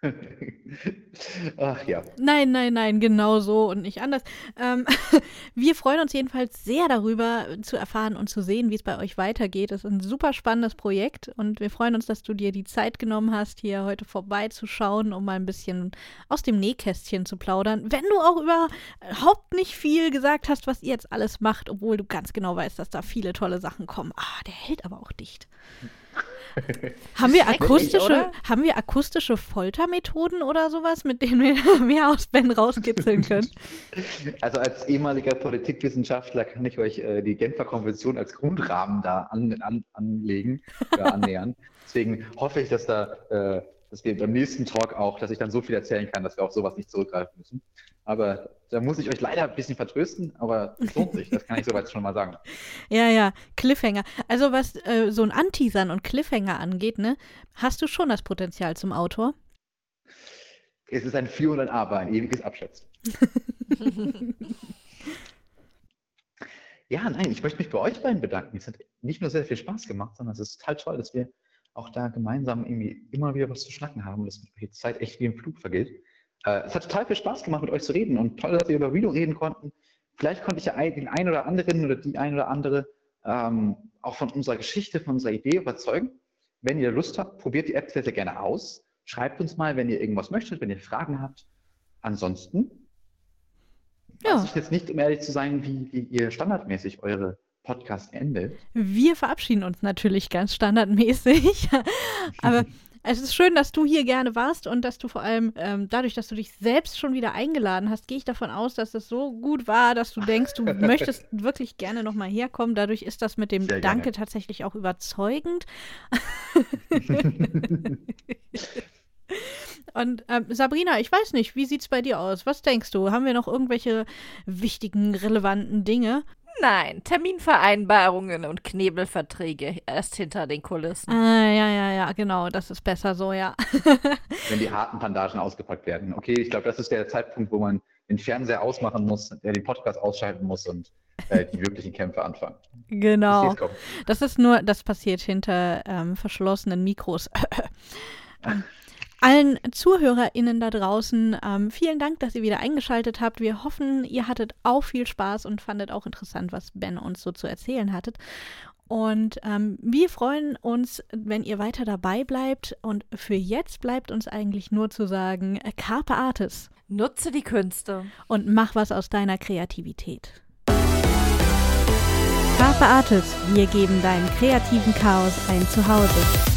Ach ja. Nein, nein, nein, genau so und nicht anders. Ähm, wir freuen uns jedenfalls sehr darüber zu erfahren und zu sehen, wie es bei euch weitergeht. Es ist ein super spannendes Projekt und wir freuen uns, dass du dir die Zeit genommen hast, hier heute vorbeizuschauen, um mal ein bisschen aus dem Nähkästchen zu plaudern. Wenn du auch überhaupt nicht viel gesagt hast, was ihr jetzt alles macht, obwohl du ganz genau weißt, dass da viele tolle Sachen kommen. Ah, der hält aber auch dicht haben, wir akustische, haben wir akustische Foltermethoden oder sowas, mit denen wir mehr aus Ben rauskitzeln können? Also als ehemaliger Politikwissenschaftler kann ich euch äh, die Genfer Konvention als Grundrahmen da an, an, anlegen, äh, annähern. Deswegen hoffe ich, dass da äh, dass wir beim nächsten Talk auch, dass ich dann so viel erzählen kann, dass wir auf sowas nicht zurückgreifen müssen. Aber da muss ich euch leider ein bisschen vertrösten, aber es lohnt sich, das kann ich soweit schon mal sagen. Ja, ja, Cliffhanger. Also was äh, so ein Anteasern und Cliffhanger angeht, ne, hast du schon das Potenzial zum Autor? Es ist ein Für und ein Aber, ein ewiges Abschätzen. ja, nein, ich möchte mich bei euch beiden bedanken. Es hat nicht nur sehr viel Spaß gemacht, sondern es ist total toll, dass wir auch da gemeinsam irgendwie immer wieder was zu schnacken haben und dass die Zeit echt wie im Flug vergeht. Äh, es hat total viel Spaß gemacht, mit euch zu reden und toll, dass wir über Redo reden konnten. Vielleicht konnte ich ja den einen oder anderen oder die ein oder andere ähm, auch von unserer Geschichte, von unserer Idee überzeugen. Wenn ihr Lust habt, probiert die App sehr, sehr gerne aus. Schreibt uns mal, wenn ihr irgendwas möchtet, wenn ihr Fragen habt. Ansonsten ja. weiß ich jetzt nicht, um ehrlich zu sein, wie, wie ihr standardmäßig eure Podcast endet. Wir verabschieden uns natürlich ganz standardmäßig. Aber Es ist schön, dass du hier gerne warst und dass du vor allem ähm, dadurch, dass du dich selbst schon wieder eingeladen hast, gehe ich davon aus, dass es so gut war, dass du denkst, du möchtest wirklich gerne nochmal herkommen. Dadurch ist das mit dem Sehr Danke gerne. tatsächlich auch überzeugend. Und ähm, Sabrina, ich weiß nicht, wie sieht es bei dir aus? Was denkst du? Haben wir noch irgendwelche wichtigen, relevanten Dinge? Nein, Terminvereinbarungen und Knebelverträge erst hinter den Kulissen. Ah, ja, ja, ja, genau, das ist besser so, ja. Wenn die harten Bandagen ausgepackt werden. Okay, ich glaube, das ist der Zeitpunkt, wo man den Fernseher ausmachen muss, der den Podcast ausschalten muss und äh, die wirklichen Kämpfe anfangen. Genau. Das ist nur, das passiert hinter ähm, verschlossenen Mikros. Allen ZuhörerInnen da draußen, ähm, vielen Dank, dass ihr wieder eingeschaltet habt. Wir hoffen, ihr hattet auch viel Spaß und fandet auch interessant, was Ben uns so zu erzählen hattet. Und ähm, wir freuen uns, wenn ihr weiter dabei bleibt. Und für jetzt bleibt uns eigentlich nur zu sagen, äh, Carpe Artis. Nutze die Künste. Und mach was aus deiner Kreativität. Carpe Artis, wir geben deinem kreativen Chaos ein Zuhause.